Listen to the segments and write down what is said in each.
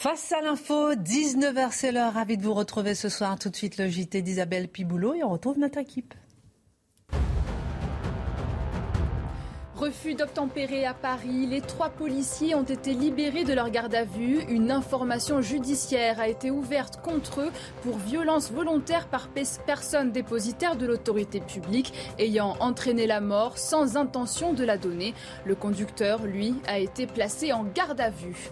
Face à l'info, 19h c'est l'heure. Ravi de vous retrouver ce soir. Tout de suite le JT d'Isabelle Piboulot et on retrouve notre équipe. Refus d'obtempérer à Paris, les trois policiers ont été libérés de leur garde à vue. Une information judiciaire a été ouverte contre eux pour violence volontaire par personne dépositaire de l'autorité publique ayant entraîné la mort sans intention de la donner. Le conducteur, lui, a été placé en garde à vue.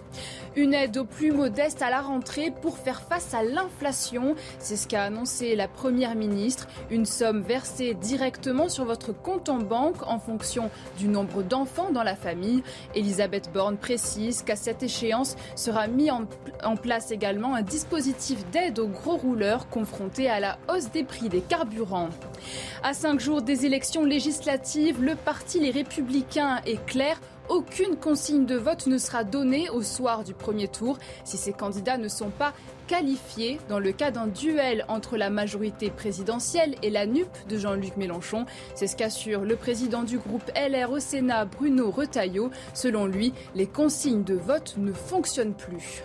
Une aide aux plus modestes à la rentrée pour faire face à l'inflation. C'est ce qu'a annoncé la Première ministre. Une somme versée directement sur votre compte en banque en fonction du nombre d'enfants dans la famille. Elisabeth Borne précise qu'à cette échéance sera mis en, en place également un dispositif d'aide aux gros rouleurs confrontés à la hausse des prix des carburants. À cinq jours des élections législatives, le parti Les Républicains est clair aucune consigne de vote ne sera donnée au soir du premier tour si ces candidats ne sont pas qualifiés dans le cas d'un duel entre la majorité présidentielle et la NUP de Jean-Luc Mélenchon. C'est ce qu'assure le président du groupe LR au Sénat, Bruno Retailleau. Selon lui, les consignes de vote ne fonctionnent plus.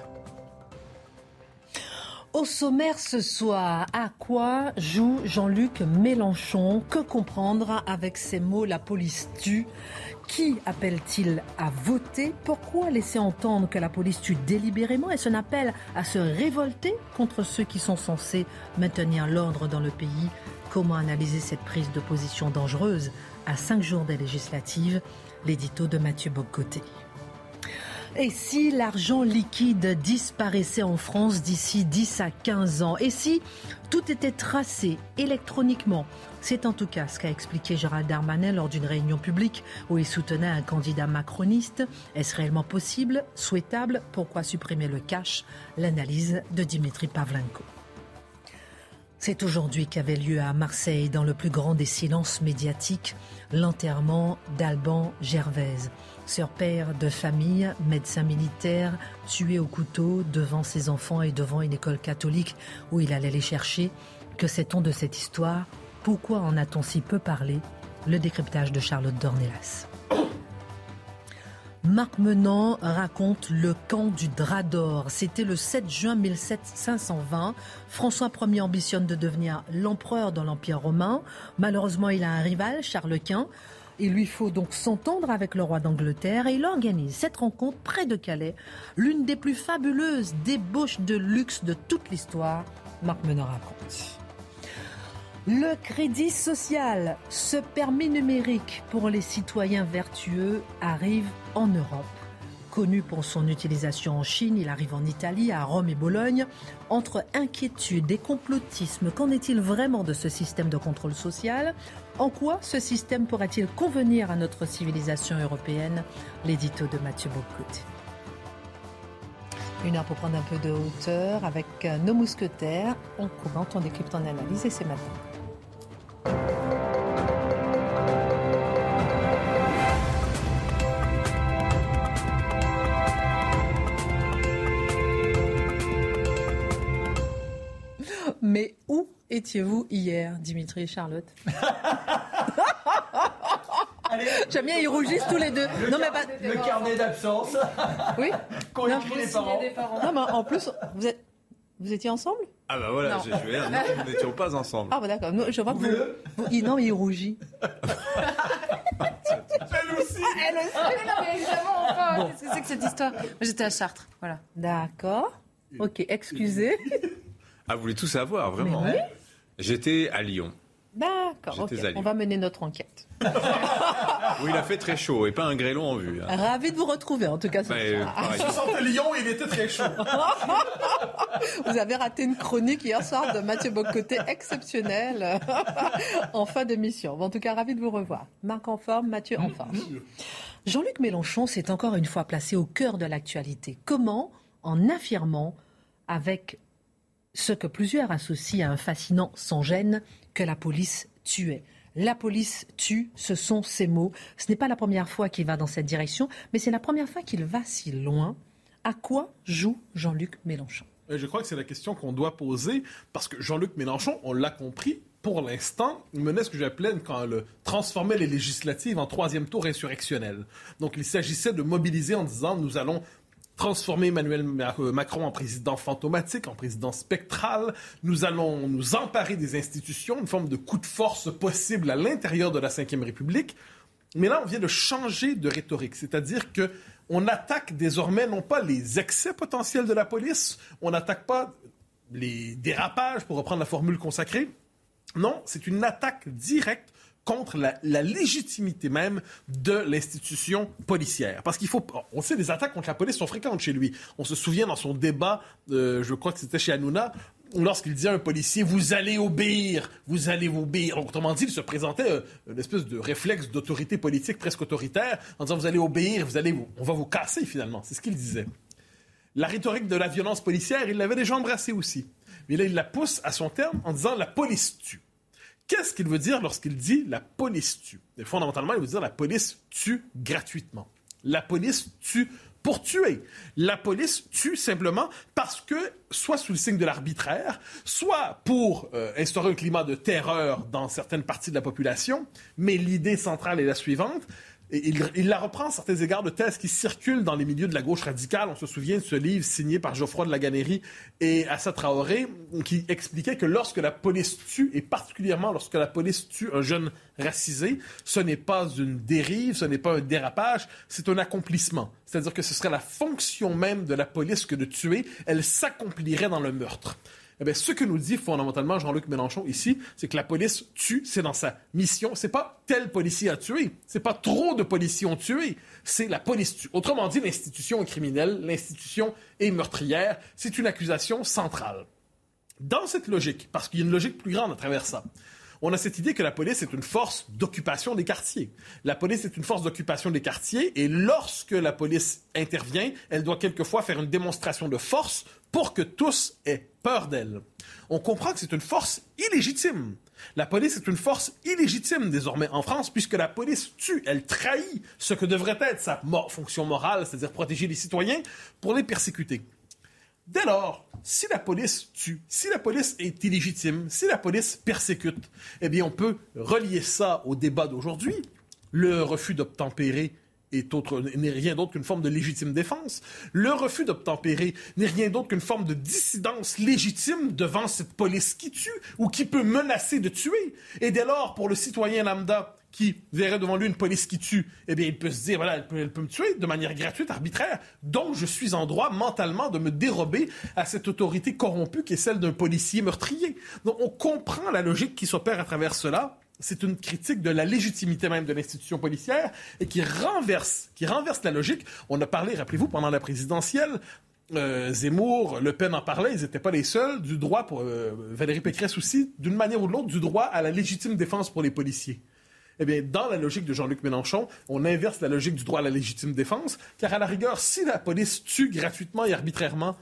Au sommaire ce soir, à quoi joue Jean-Luc Mélenchon? Que comprendre avec ces mots? La police tue. Qui appelle-t-il à voter? Pourquoi laisser entendre que la police tue délibérément et son appel à se révolter contre ceux qui sont censés maintenir l'ordre dans le pays? Comment analyser cette prise de position dangereuse à cinq jours des législatives? L'édito de Mathieu Bocoté. Et si l'argent liquide disparaissait en France d'ici 10 à 15 ans? Et si tout était tracé électroniquement? C'est en tout cas ce qu'a expliqué Gérald Darmanin lors d'une réunion publique où il soutenait un candidat macroniste. Est-ce réellement possible Souhaitable? Pourquoi supprimer le cash? L'analyse de Dimitri Pavlenko. C'est aujourd'hui qu'avait lieu à Marseille, dans le plus grand des silences médiatiques, l'enterrement d'Alban Gervaise. Sœur père de famille, médecin militaire, tué au couteau devant ses enfants et devant une école catholique où il allait les chercher. Que sait-on de cette histoire? Pourquoi en a-t-on si peu parlé? Le décryptage de Charlotte Dornelas. Marc Menant raconte le camp du drap d'or. C'était le 7 juin 1520. François Ier ambitionne de devenir l'empereur dans l'Empire romain. Malheureusement, il a un rival, Charles Quint. Il lui faut donc s'entendre avec le roi d'Angleterre et il organise cette rencontre près de Calais, l'une des plus fabuleuses débauches de luxe de toute l'histoire. Marc Menant raconte. Le crédit social, ce permis numérique pour les citoyens vertueux, arrive en Europe. Connu pour son utilisation en Chine, il arrive en Italie, à Rome et Bologne. Entre inquiétude et complotisme, qu'en est-il vraiment de ce système de contrôle social? En quoi ce système pourrait-il convenir à notre civilisation européenne? L'édito de Mathieu Bocout. Une heure pour prendre un peu de hauteur avec euh, nos mousquetaires. On commente, on décrypte, on analyse et c'est maintenant. Mais où étiez-vous hier, Dimitri et Charlotte? J'aime bien, ils rougissent tous les deux. Le, non, mais pas... le carnet d'absence Oui qu'ont Non. écrit les parents. Non, mais en plus, vous, êtes... vous étiez ensemble? Ah bah voilà, Non. je, je vais dire, non, nous n'étions pas ensemble. Ah, bah d'accord. Non, Je vois que vous... Vous- il- Non, mais il rougit. Elle aussi non, mais évidemment, enfin, qu'est-ce que c'est que cette histoire? J'étais à Chartres, voilà. D'accord. Ok, excusez. Ah, vous voulez tout savoir, vraiment Mais oui. J'étais à Lyon, D'accord, ok. J'étais à Lyon. On va mener notre enquête. où il a fait très chaud et pas un grêlon en vue. hein. Ravi de vous retrouver, en tout cas. Je sentais Lyon, il était très chaud. Vous avez raté une chronique hier soir de Mathieu Bocoté exceptionnelle en fin d'émission. Bon, en tout cas, ravi de vous revoir. Marc en forme, Mathieu en forme. Jean-Luc Mélenchon s'est encore une fois placé au cœur de l'actualité. Comment En affirmant, avec ce que plusieurs associent à un fascinant sans gêne, que la police tuait. La police tue, ce sont ses mots. Ce n'est pas la première fois qu'il va dans cette direction, mais c'est la première fois qu'il va si loin. À quoi joue Jean-Luc Mélenchon? Euh, Je crois que c'est la question qu'on doit poser, parce que Jean-Luc Mélenchon, on l'a compris, pour l'instant, menait ce que j'appelais quand le transformait les législatives en troisième tour insurrectionnel. Donc il s'agissait de mobiliser en disant nous allons transformer Emmanuel euh, Macron en président fantomatique, en président spectral. Nous allons nous emparer des institutions, une forme de coup de force possible à l'intérieur de la Ve République. Mais là, on vient de changer de rhétorique, c'est-à-dire que on attaque désormais non pas les excès potentiels de la police, on n'attaque pas les dérapages, pour reprendre la formule consacrée. Non, c'est une attaque directe contre la, légitimité même de l'institution policière. Parce qu'il faut... On sait, les attaques contre la police sont fréquentes chez lui. On se souvient dans son débat, euh, je crois que c'était chez Hanouna, lorsqu'il disait à un policier, vous allez obéir, vous allez obéir. Donc, autrement dit, il se présentait euh, une espèce de réflexe d'autorité politique presque autoritaire en disant, vous allez obéir, vous allez, on va vous casser finalement. C'est ce qu'il disait. La rhétorique de la violence policière, il l'avait déjà embrassée aussi. Mais là, il la pousse à son terme en disant, la police tue. Qu'est-ce qu'il veut dire lorsqu'il dit la police tue? Fondamentalement, il veut dire la police tue gratuitement. La police tue pour tuer. La police tue simplement parce que, soit sous le signe de l'arbitraire, soit pour euh, instaurer un climat de terreur dans certaines parties de la population, mais l'idée centrale est la suivante, il, la reprend à certains égards de thèses qui circulent dans les milieux de la gauche radicale. On se souvient de ce livre signé par Geoffroy de la Gannerie et Assa Traoré qui expliquait que lorsque la police tue, et particulièrement lorsque la police tue un jeune racisé, ce n'est pas une dérive, ce n'est pas un dérapage, c'est un accomplissement. C'est-à-dire que ce serait la fonction même de la police que de tuer, elle s'accomplirait dans le meurtre. Eh ce que nous dit fondamentalement Jean-Luc Mélenchon ici, c'est que la police tue, c'est dans sa mission. C'est pas tel policier a tué, c'est pas trop de policiers ont tué, c'est la police tue. Autrement dit, l'institution est criminelle, l'institution est meurtrière. C'est une accusation centrale. Dans cette logique, parce qu'il y a une logique plus grande à travers ça, on a cette idée que la police est une force d'occupation des quartiers. La police est une force d'occupation des quartiers et lorsque la police intervient, elle doit quelquefois faire une démonstration de force pour que tous aient peur d'elle. On comprend que c'est une force illégitime. La police est une force illégitime désormais en France puisque la police tue, elle trahit ce que devrait être sa fonction morale, c'est-à-dire protéger les citoyens pour les persécuter. Dès lors, si la police tue, si la police est illégitime, si la police persécute, eh bien on peut relier ça au débat d'aujourd'hui, le refus d'obtempérer n'est rien d'autre qu'une forme de légitime défense. Le refus d'obtempérer n'est rien d'autre qu'une forme de dissidence légitime devant cette police qui tue ou qui peut menacer de tuer. Et dès lors, pour le citoyen lambda qui verrait devant lui une police qui tue, eh bien, il peut se dire, voilà, elle peut, elle peut me tuer de manière gratuite, arbitraire, donc je suis en droit mentalement de me dérober à cette autorité corrompue qui est celle d'un policier meurtrier. Donc, on comprend la logique qui s'opère à travers cela c'est une critique de la légitimité même de l'institution policière et qui renverse, qui renverse la logique. On a parlé, rappelez-vous, pendant la présidentielle, euh, Zemmour, Le Pen en parlaient, ils n'étaient pas les seuls, du droit pour euh, Valérie Pécresse aussi, d'une manière ou de l'autre, du droit à la légitime défense pour les policiers. Eh bien, dans la logique de Jean-Luc Mélenchon, on inverse la logique du droit à la légitime défense, car à la rigueur, si la police tue gratuitement et arbitrairement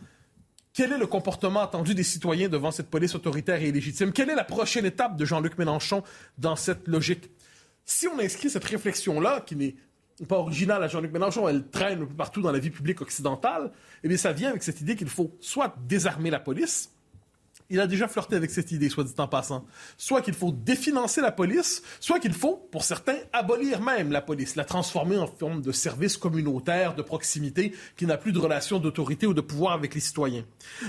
quel est le comportement attendu des citoyens devant cette police autoritaire et illégitime? Quelle est la prochaine étape de Jean-Luc Mélenchon dans cette logique? Si on inscrit cette réflexion-là, qui n'est pas originale à Jean-Luc Mélenchon, elle traîne un peu partout dans la vie publique occidentale, eh bien, ça vient avec cette idée qu'il faut soit désarmer la police, il a déjà flirté avec cette idée, soit dit en passant. Soit qu'il faut définancer la police, soit qu'il faut, pour certains, abolir même la police, la transformer en forme de service communautaire, de proximité, qui n'a plus de relation d'autorité ou de pouvoir avec les citoyens.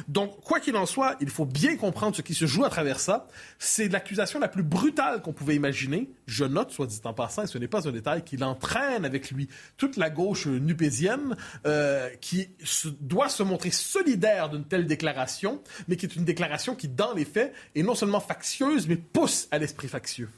Donc, quoi qu'il en soit, il faut bien comprendre ce qui se joue à travers ça. C'est l'accusation la plus brutale qu'on pouvait imaginer. Je note, soit dit en passant, et ce n'est pas un détail, qu'il entraîne avec lui toute la gauche nupésienne, euh, qui doit se montrer solidaire d'une telle déclaration, mais qui est une déclaration qui, dans les faits, est non seulement factieuse, mais pousse à l'esprit factieux.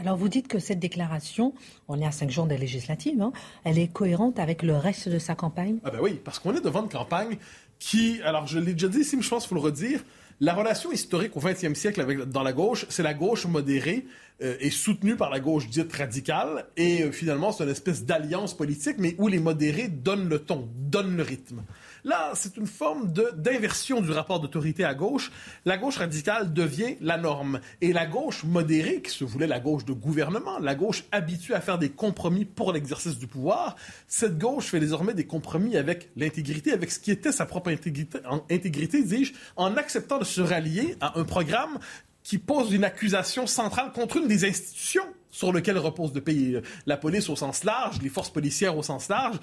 Alors vous dites que cette déclaration, on est à cinq jours des législatives, hein, elle est cohérente avec le reste de sa campagne? Ah ben oui, parce qu'on est devant une campagne qui, alors je l'ai déjà dit ici, mais je pense qu'il faut le redire, La relation historique au 20e siècle avec, dans la gauche, c'est la gauche modérée euh, et soutenue par la gauche dite radicale. Et euh, finalement, c'est une espèce d'alliance politique, mais où les modérés donnent le ton, donnent le rythme. Là, c'est une forme d'inversion du rapport d'autorité à gauche. La gauche radicale devient la norme. Et la gauche modérée, qui se voulait la gauche de gouvernement, la gauche habituée à faire des compromis pour l'exercice du pouvoir, cette gauche fait désormais des compromis avec l'intégrité, avec ce qui était sa propre intégrité, intégrité dis-je, en acceptant de se rallier à un programme qui pose une accusation centrale contre une des institutions sur lesquelles repose le pays. La police au sens large, les forces policières au sens large,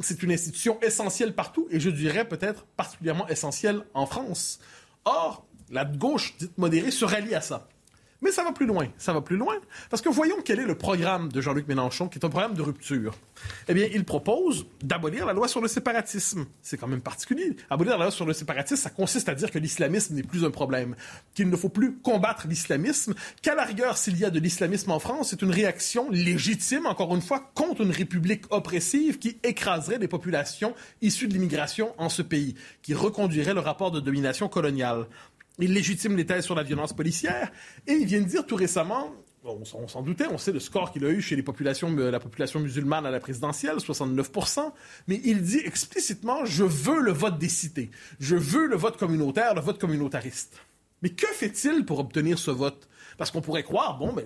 c'est une institution essentielle partout et je dirais peut-être particulièrement essentielle en France. Or, la gauche dite modérée se rallie à ça. Mais ça va plus loin. Ça va plus loin. Parce que voyons quel est le programme de Jean-Luc Mélenchon, qui est un programme de rupture. Eh bien, il propose d'abolir la loi sur le séparatisme. C'est quand même particulier. Abolir la loi sur le séparatisme, ça consiste à dire que l'islamisme n'est plus un problème, qu'il ne faut plus combattre l'islamisme, qu'à la rigueur, s'il y a de l'islamisme en France, c'est une réaction légitime, encore une fois, contre une république oppressive qui écraserait les populations issues de l'immigration en ce pays, qui reconduirait le rapport de domination coloniale. Il légitime les thèses sur la violence policière. Et il vient de dire tout récemment, on, s'en doutait, on sait le score qu'il a eu chez les populations, la population musulmane à la présidentielle, 69%, mais il dit explicitement, je veux le vote des cités, je veux le vote communautaire, le vote communautariste. Mais que fait-il pour obtenir ce vote? Parce qu'on pourrait croire, bon, ben,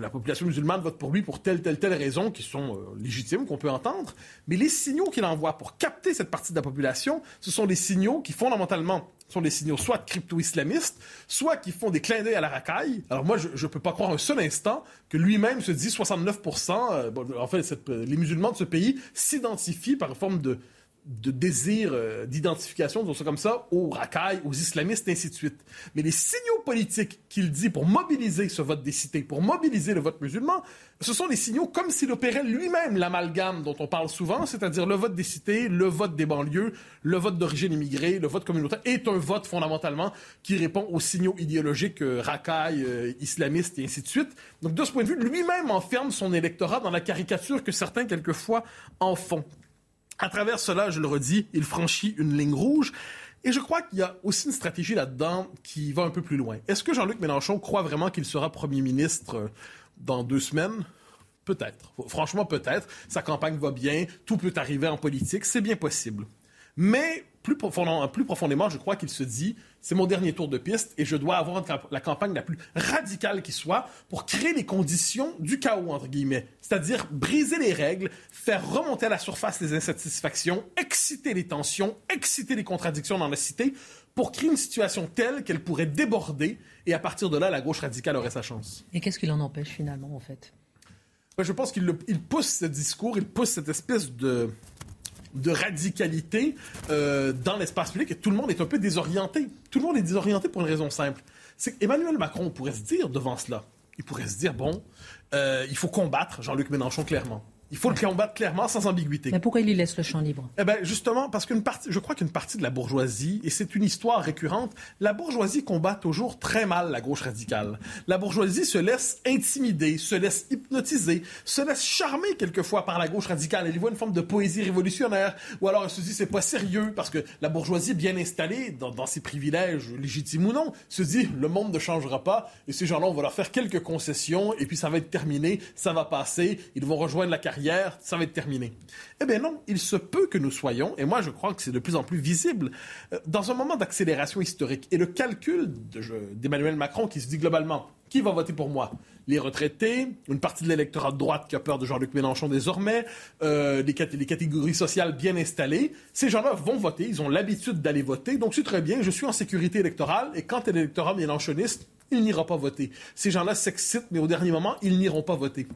la population musulmane vote pour lui pour telle, telle, telle raison qui sont euh, légitimes, qu'on peut entendre. Mais les signaux qu'il envoie pour capter cette partie de la population, ce sont des signaux qui, fondamentalement, sont des signaux soit crypto-islamistes, soit qui font des clins d'œil à la racaille. Alors moi, je ne peux pas croire un seul instant que lui-même se dit 69%, euh, en fait, euh, les musulmans de ce pays s'identifient par forme de, de désir euh, d'identification, disons ça comme ça, aux racailles, aux islamistes, et ainsi de suite. Mais les signaux politiques qu'il dit pour mobiliser ce vote des cités, pour mobiliser le vote musulman, ce sont des signaux comme s'il opérait lui-même l'amalgame dont on parle souvent, c'est-à-dire le vote des cités, le vote des banlieues, le vote d'origine immigrée, le vote communautaire, est un vote fondamentalement qui répond aux signaux idéologiques euh, racailles, euh, islamistes et ainsi de suite. Donc de ce point de vue, lui-même enferme son électorat dans la caricature que certains quelquefois en font. À travers cela, je le redis, il franchit une ligne rouge. Et je crois qu'il y a aussi une stratégie là-dedans qui va un peu plus loin. Est-ce que Jean-Luc Mélenchon croit vraiment qu'il sera Premier ministre euh, dans deux semaines? Peut-être. Franchement, peut-être. Sa campagne va bien. Tout peut arriver en politique. C'est bien possible. Mais plus, plus profondément, je crois qu'il se dit, c'est mon dernier tour de piste et je dois avoir la campagne la plus radicale qui soit pour créer les conditions du chaos, entre guillemets. C'est-à-dire briser les règles, faire remonter à la surface les insatisfactions, exciter les tensions, exciter les contradictions dans la cité pour créer une situation telle qu'elle pourrait déborder et à partir de là, la gauche radicale aurait sa chance. Et qu'est-ce qui l'en empêche finalement, en fait? Je pense qu'il pousse ce discours, il pousse cette espèce de de radicalité euh, dans l'espace public et tout le monde est un peu désorienté. Tout le monde est désorienté pour une raison simple. C'est qu'Emmanuel Macron pourrait se dire devant cela, il pourrait se dire, bon, euh, il faut combattre Jean-Luc Mélenchon clairement. Il faut le combattre clairement, sans ambiguïté. Mais pourquoi il lui laisse le champ libre? Eh bien, justement, parce qu'une partie, je crois qu'une partie de la bourgeoisie, et c'est une histoire récurrente, la bourgeoisie combat toujours très mal la gauche radicale. La bourgeoisie se laisse intimider, se laisse hypnotiser, se laisse charmer quelquefois par la gauche radicale. Elle y voit une forme de poésie révolutionnaire, ou alors elle se dit c'est pas sérieux, parce que la bourgeoisie bien installée dans, dans ses privilèges, légitimes ou non, se dit le monde ne changera pas, et ces gens-là, on va leur faire quelques concessions, et puis ça va être terminé, ça va passer, ils vont rejoindre la carrière ça va être terminé. Eh bien non, il se peut que nous soyons, et moi je crois que c'est de plus en plus visible, euh, dans un moment d'accélération historique. Et le calcul d'Emmanuel Macron qui se dit globalement, qui va voter pour moi? Les retraités, une partie de l'électorat de droite qui a peur de Jean-Luc Mélenchon désormais, euh, les, les, catégories sociales bien installées. Ces gens-là vont voter, ils ont l'habitude d'aller voter, donc c'est très bien, je suis en sécurité électorale, et quand l'électorat mélenchoniste, il n'ira pas voter. Ces gens-là s'excitent, mais au dernier moment, ils n'iront pas voter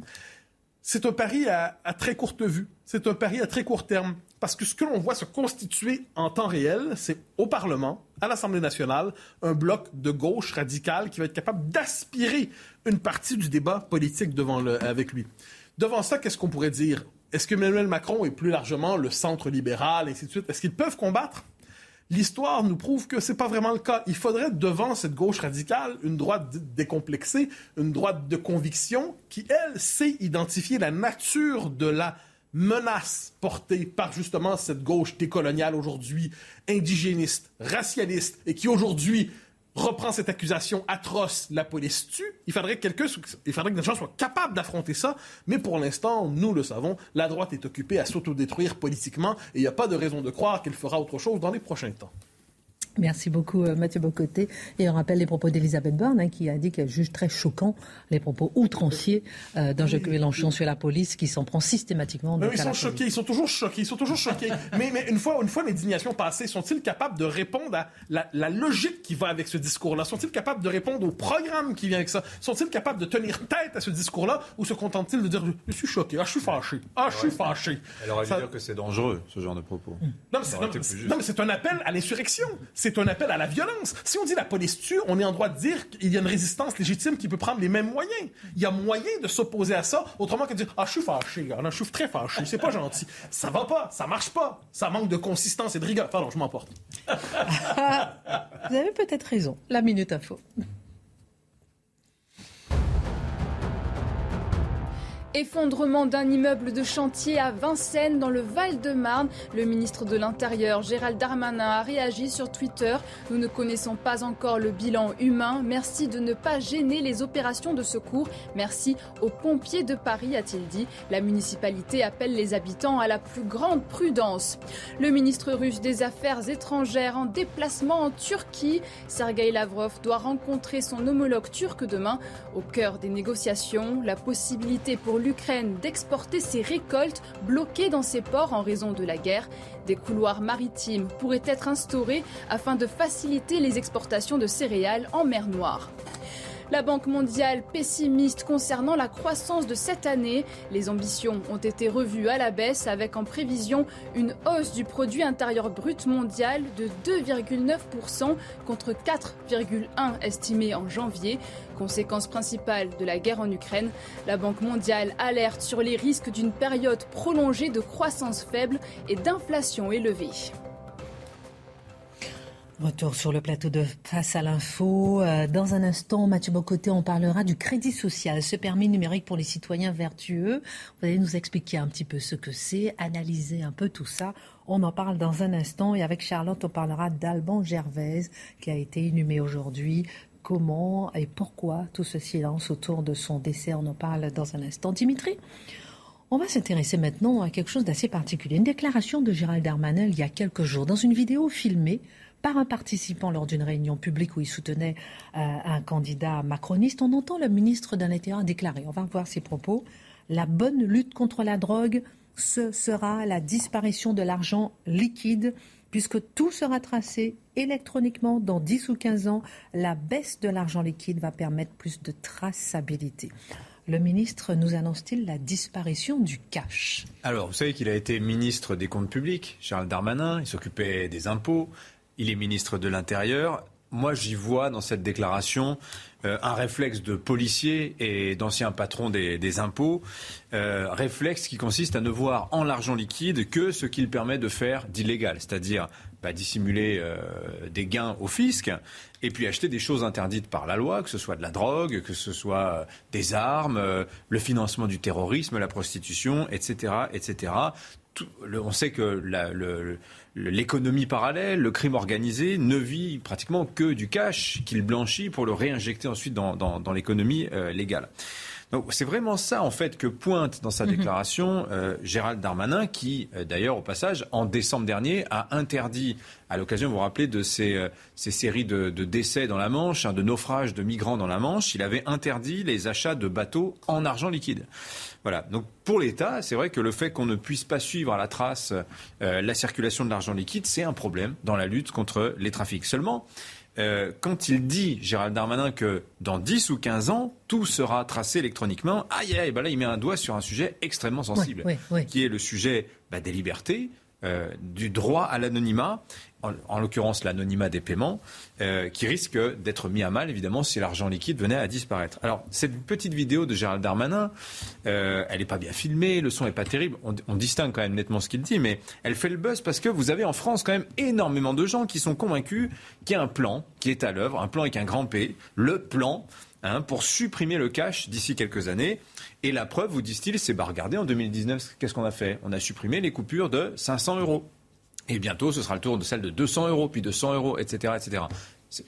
c'est un pari à, très courte vue. C'est un pari à très court terme. Parce que ce que l'on voit se constituer en temps réel, c'est au Parlement, à l'Assemblée nationale, un bloc de gauche radicale qui va être capable d'aspirer une partie du débat politique devant le, avec lui. Devant ça, qu'est-ce qu'on pourrait dire? Est-ce que Emmanuel Macron est plus largement le centre libéral, et ainsi de suite? Est-ce qu'ils peuvent combattre? L'histoire nous prouve que c'est pas vraiment le cas. Il faudrait devant cette gauche radicale une droite décomplexée, une droite de conviction qui, elle, sait identifier la nature de la menace portée par justement cette gauche décoloniale aujourd'hui, indigéniste, racialiste, et qui aujourd'hui reprend cette accusation atroce, la police tue, il faudrait que quelqu'un, il faudrait que des gens soient capables d'affronter ça. Mais pour l'instant, nous le savons, la droite est occupée à s'autodétruire politiquement et il n'y a pas de raison de croire qu'elle fera autre chose dans les prochains temps. Merci beaucoup euh, Mathieu Bocoté. Et on rappelle les propos d'Elisabeth Borne hein, qui a dit qu'elle juge très choquant les propos outranciers euh, d'un Jacques Mélenchon sur la police qui s'en prend systématiquement. ils sont choqués, ils sont toujours choqués, ils sont toujours choqués. mais, mais, une fois, une fois l'indignation passée, sont-ils capables de répondre à la, logique qui va avec ce discours-là? Sont-ils capables de répondre au programme qui vient avec ça? Sont-ils capables de tenir tête à ce discours-là ou se contentent-ils de dire je suis choqué, ah je suis fâché, ah je suis fâché? Elle aurait dû dire que c'est dangereux ce genre de propos. Non mais c'est un appel à l'insurrection c'est un appel à la violence. Si on dit la police tue, on est en droit de dire qu'il y a une résistance légitime qui peut prendre les mêmes moyens. Il y a moyen de s'opposer à ça, autrement que de dire Ah, je suis fâché, je suis très fâché, c'est pas gentil. Ça va pas, ça marche pas, ça manque de consistance et de rigueur. Pardon, je m'emporte. Vous avez peut-être raison. La minute info. Effondrement d'un immeuble de chantier à Vincennes dans le Val-de-Marne. Le ministre de l'Intérieur, Gérald Darmanin, a réagi sur Twitter. Nous ne connaissons pas encore le bilan humain. Merci de ne pas gêner les opérations de secours. Merci aux pompiers de Paris, a-t-il dit. La municipalité appelle les habitants à la plus grande prudence. Le ministre russe des Affaires étrangères en déplacement en Turquie. Sergei Lavrov doit rencontrer son homologue turc demain. Au cœur des négociations, la possibilité pour l'Ukraine d'exporter ses récoltes bloquées dans ses ports en raison de la guerre. Des couloirs maritimes pourraient être instaurés afin de faciliter les exportations de céréales en mer Noire. La Banque mondiale pessimiste concernant la croissance de cette année. Les ambitions ont été revues à la baisse avec en prévision une hausse du produit intérieur brut mondial de 2,9% contre 4,1 estimé en janvier. Conséquence principale de la guerre en Ukraine, la Banque mondiale alerte sur les risques d'une période prolongée de croissance faible et d'inflation élevée. Retour sur le plateau de Face à l'info. Euh, dans un instant, Mathieu Bocoté, on parlera du crédit social, ce permis numérique pour les citoyens vertueux. Vous allez nous expliquer un petit peu ce que c'est, analyser un peu tout ça. On en parle dans un instant et avec Charlotte, on parlera d'Alban Gervaise qui a été inhumé aujourd'hui. Comment et pourquoi tout ce silence autour de son décès On en parle dans un instant. Dimitri on va s'intéresser maintenant à quelque chose d'assez particulier. Une déclaration de Gérald Darmanin il y a quelques jours dans une vidéo filmée par un participant lors d'une réunion publique où il soutenait euh, un candidat macroniste, on entend le ministre de l'Intérieur déclarer, on va voir ses propos, la bonne lutte contre la drogue, ce sera la disparition de l'argent liquide, puisque tout sera tracé électroniquement dans 10 ou 15 ans. La baisse de l'argent liquide va permettre plus de traçabilité. Le ministre nous annonce-t-il la disparition du cash? Alors, vous savez qu'il a été ministre des Comptes publics, Charles Darmanin, il s'occupait des impôts, il est ministre de l'Intérieur. Moi, j'y vois dans cette déclaration euh, un réflexe de policier et d'ancien patron des, impôts, euh, réflexe qui consiste à ne voir en l'argent liquide que ce qu'il permet de faire d'illégal, c'est-à-dire bah, dissimuler euh, des gains au fisc et puis acheter des choses interdites par la loi, que ce soit de la drogue, que ce soit des armes, le financement du terrorisme, la prostitution, etc., etc. on sait que le l'économie parallèle, le crime organisé ne vit pratiquement que du cash qu'il blanchit pour le réinjecter ensuite dans, l'économie euh, légale. Donc c'est vraiment ça en fait que pointe dans sa mhm. déclaration euh, Gérald Darmanin, qui euh, d'ailleurs au passage en décembre dernier a interdit, à l'occasion vous vous rappelez de ces, ces séries de, décès dans la Manche, hein, de naufrages de migrants dans la Manche, il avait interdit les achats de bateaux en argent liquide. Voilà. Donc pour l'État, c'est vrai que le fait qu'on ne puisse pas suivre à la trace euh, la circulation de l'argent liquide, c'est un problème dans la lutte contre les trafics. Seulement, euh, quand il dit, Gérald Darmanin, que dans 10 ou 15 ans, tout sera tracé électroniquement, aïe, aïe, bah là, il met un doigt sur un sujet extrêmement sensible, qui est le sujet bah, des libertés, euh, du droit à l'anonymat en, l'occurrence l'anonymat des paiements, euh, qui risque d'être mis à mal, évidemment, si l'argent liquide venait à disparaître. Alors, cette petite vidéo de Gérald Darmanin, euh, elle n'est pas bien filmée, le son n'est pas terrible, on, distingue quand même nettement ce qu'il dit, mais elle fait le buzz parce que vous avez en France quand même énormément de gens qui sont convaincus qu'il y a un plan qui est à l'œuvre, un plan avec un grand P, le plan hein, pour supprimer le cash d'ici quelques années. Et la preuve, vous disent-ils, c'est, bah regardez, en 2019, qu'est-ce qu'on a fait? On a supprimé les coupures de 500 euros. Et bientôt, ce sera le tour de celle de 200 euros, puis de 100 euros, etc., etc.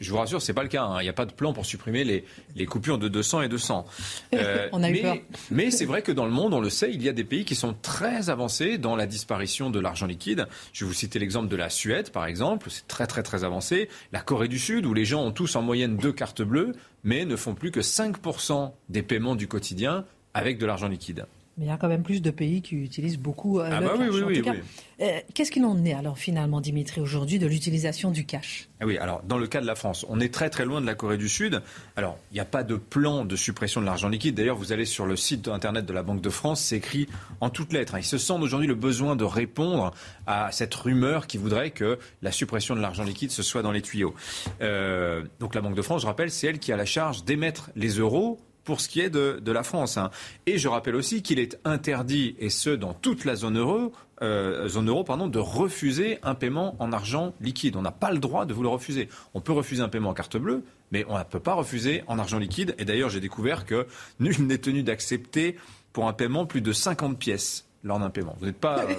Je vous rassure, c'est pas le cas. Hein. Il n'y a pas de plan pour supprimer les, les coupures de 200 et 200. Euh, on a mais, peur. Mais c'est vrai que dans le monde, on le sait, il y a des pays qui sont très avancés dans la disparition de l'argent liquide. Je vais vous citer l'exemple de la Suède, par exemple. C'est très très très avancé. La Corée du Sud, où les gens ont tous en moyenne deux cartes bleues, mais ne font plus que 5% des paiements du quotidien avec de l'argent liquide. Mais il y a quand même plus de pays qui utilisent beaucoup euh, Ah le bah cash. oui, oui, oui. euh, Qu'est-ce qu'il en est alors finalement, Dimitri, aujourd'hui, de l'utilisation du cash? Ah oui, alors dans le cas de la France, on est très très loin de la Corée du Sud. Alors, il n'y a pas de plan de suppression de l'argent liquide. D'ailleurs, vous allez sur le site internet de la Banque de France, c'est écrit en toutes lettres. hein. Ils se sentent aujourd'hui le besoin de répondre à cette rumeur qui voudrait que la suppression de l'argent liquide se soit dans les tuyaux. Euh, donc la Banque de France, je rappelle, c'est elle qui a la charge d'émettre les euros pour ce qui est de, de la France. hein. Et je rappelle aussi qu'il est interdit, et ce dans toute la zone euro, euh, zone euro pardon, de refuser un paiement en argent liquide. On n'a pas le droit de vous le refuser. On peut refuser un paiement en carte bleue, mais on ne peut pas refuser en argent liquide. Et d'ailleurs, j'ai découvert que nul n'est tenu d'accepter pour un paiement plus de 50 pièces lors d'un paiement. Vous n'êtes pas. euh,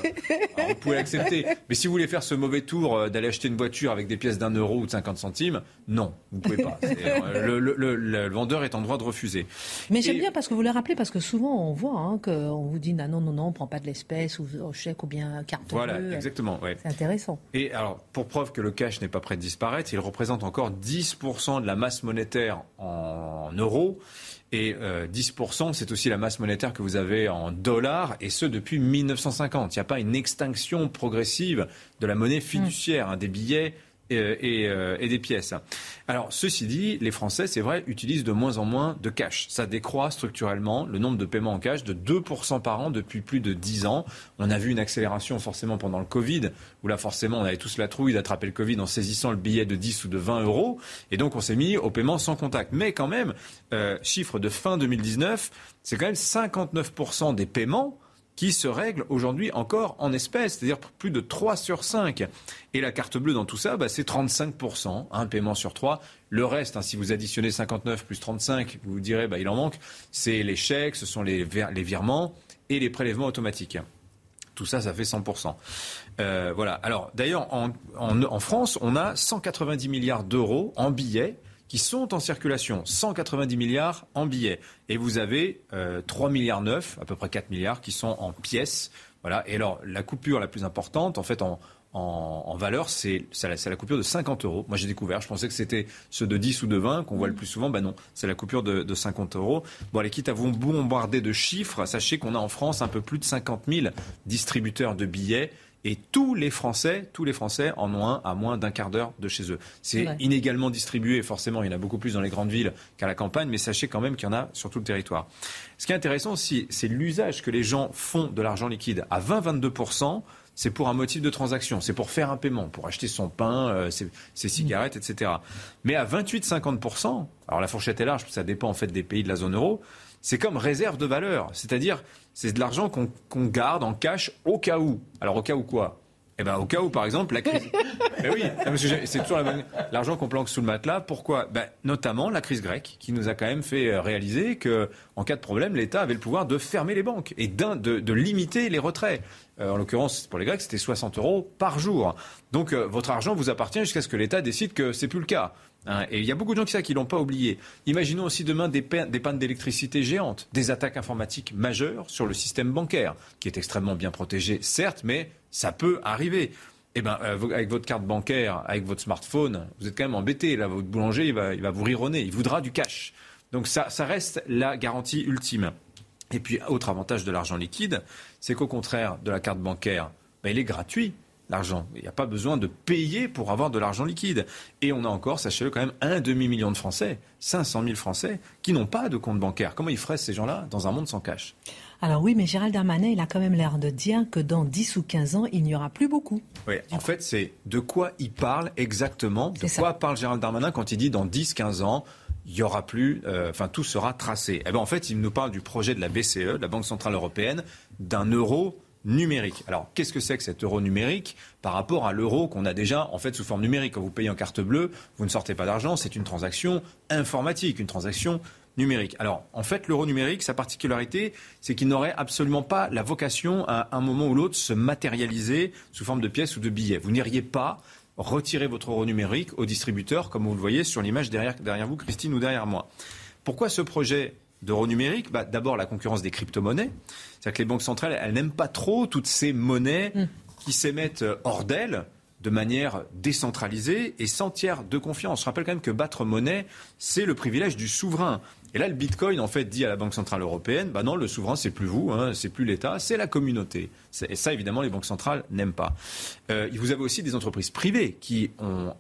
alors, vous pouvez l'accepter. Mais si vous voulez faire ce mauvais tour euh, d'aller acheter une voiture avec des pièces d'un euro ou de 50 centimes, non, vous ne pouvez pas. Euh, le, le- le- le vendeur est en droit de refuser. Mais j'aime Et- bien parce que vous le rappelez, parce que souvent on voit hein, qu'on vous dit non, non, non, non, on ne prend pas de l'espèce ou au chèque ou bien carte Voilà, bleue. exactement. Ouais. C'est intéressant. Et alors, pour preuve que le cash n'est pas prêt de disparaître, il représente encore 10% de la masse monétaire en euros. Et euh, 10%, c'est aussi la masse monétaire que vous avez en dollars, et ce depuis 1950. Il n'y a pas une extinction progressive de la monnaie fiduciaire, hein, des billets euh, et, euh, et des pièces. Alors, ceci dit, les Français, c'est vrai, utilisent de moins en moins de cash. Ça décroît structurellement le nombre de paiements en cash de 2% par an depuis plus de 10 ans. On a vu une accélération forcément pendant le Covid, où là, forcément, on avait tous la trouille d'attraper le Covid en saisissant le billet de 10 ou de 20 euros. Et donc, on s'est mis au paiement sans contact. Mais quand même, euh, chiffre de fin 2019, c'est quand même 59% des paiements qui se règlent aujourd'hui encore en espèces, c'est-à-dire plus de 3 sur 5. Et la carte bleue dans tout ça, bah, c'est 35%, un paiement sur 3. Le reste, hein, si vous additionnez 59 plus 35, vous vous direz, bah, il en manque, c'est les chèques, ce sont les, ver- les virements et les prélèvements automatiques. Tout ça, ça fait 100%. Euh, voilà. Alors, d'ailleurs, en, en- en France, on a 190 milliards d'euros en billets qui sont en circulation. 190 milliards en billets. Et vous avez euh, 3 milliards 9, à peu près 4 milliards, qui sont en pièces. Voilà. Et alors, la coupure la plus importante, en fait, en, en, en valeur, c'est la, c'est la coupure de 50 euros. Moi, j'ai découvert, je pensais que c'était ceux de 10 ou de 20 qu'on voit le plus souvent. Ben non, c'est la coupure de, de 50 euros. Bon, allez, quitte à vous bombarder de chiffres, sachez qu'on a en France un peu plus de 50 000 distributeurs de billets. Et tous les Français, tous les Français en ont un à moins d'un quart d'heure de chez eux. C'est Ouais. inégalement distribué, forcément, il y en a beaucoup plus dans les grandes villes qu'à la campagne, mais sachez quand même qu'il y en a sur tout le territoire. Ce qui est intéressant aussi, c'est l'usage que les gens font de l'argent liquide. À 20-22%, c'est pour un motif de transaction, c'est pour faire un paiement, pour acheter son pain, euh, ses, ses cigarettes, etc. Mais à 28-50%, alors la fourchette est large, ça dépend en fait des pays de la zone euro, c'est comme réserve de valeur, c'est-à-dire c'est de l'argent qu'on qu'on garde en cash au cas où. Alors au cas où quoi? Eh ben, au cas où, par exemple, la crise. Eh oui, c'est toujours la l'argent qu'on planque sous le matelas. Pourquoi? Ben, Notamment la crise grecque, qui nous a quand même fait euh, réaliser que, en cas de problème, l'État avait le pouvoir de fermer les banques et d'un- de, de limiter les retraits. Euh, en l'occurrence, pour les Grecs, c'était 60 euros par jour. Donc, euh, votre argent vous appartient jusqu'à ce que l'État décide que c'est plus le cas. Hein, et il y a beaucoup de gens qui ça l'ont pas oublié. Imaginons aussi demain des, pa- des pannes d'électricité géantes, des attaques informatiques majeures sur le système bancaire, qui est extrêmement bien protégé, certes, mais ça peut arriver. Eh ben, euh, avec votre carte bancaire, avec votre smartphone, vous êtes quand même embêté. Là, votre boulanger, il va, vous rironner, il voudra du cash. Donc ça, ça reste la garantie ultime. Et puis, autre avantage de l'argent liquide, c'est qu'au contraire de la carte bancaire, ben, il est gratuit, l'argent. Il n'y a pas besoin de payer pour avoir de l'argent liquide. Et on a encore, sachez-le, quand même un demi-million de Français, 500 000 Français, qui n'ont pas de compte bancaire. Comment ils feraient ces gens-là dans un monde sans cash? Alors oui, mais Gérald Darmanin, il a quand même l'air de dire que dans 10 ou 15 ans, il n'y aura plus beaucoup. Oui, en fait, c'est de quoi il parle exactement, de ça. quoi parle Gérald Darmanin quand il dit dans 10-15 ans, il y aura plus, euh, enfin tout sera tracé. Eh ben, en fait, il nous parle du projet de la BCE, de la Banque Centrale Européenne, d'un euro numérique. Alors, qu'est-ce que c'est que cet euro numérique par rapport à l'euro qu'on a déjà en fait sous forme numérique? Quand vous payez en carte bleue, vous ne sortez pas d'argent, c'est une transaction informatique, une transaction numérique. Alors, en fait, l'euro numérique, sa particularité, c'est qu'il n'aurait absolument pas la vocation à un moment ou l'autre se matérialiser sous forme de pièces ou de billets. Vous n'iriez pas retirez votre euro numérique au distributeur, comme vous le voyez sur l'image derrière, derrière vous, Christine, ou derrière moi. Pourquoi ce projet d'euro numérique bah, D'abord, la concurrence des crypto-monnaies. C'est-à-dire que les banques centrales, elles n'aiment pas trop toutes ces monnaies mm. qui s'émettent hors d'elles de manière décentralisée et sans tiers de confiance. Je rappelle quand même que battre monnaie, c'est le privilège du souverain. Et là, le Bitcoin, en fait, dit à la Banque Centrale Européenne, bah non, le souverain, c'est plus vous, hein, c'est plus l'État, c'est la communauté. Et ça, évidemment, les banques centrales n'aiment pas. Euh, vous avez aussi des entreprises privées qui ont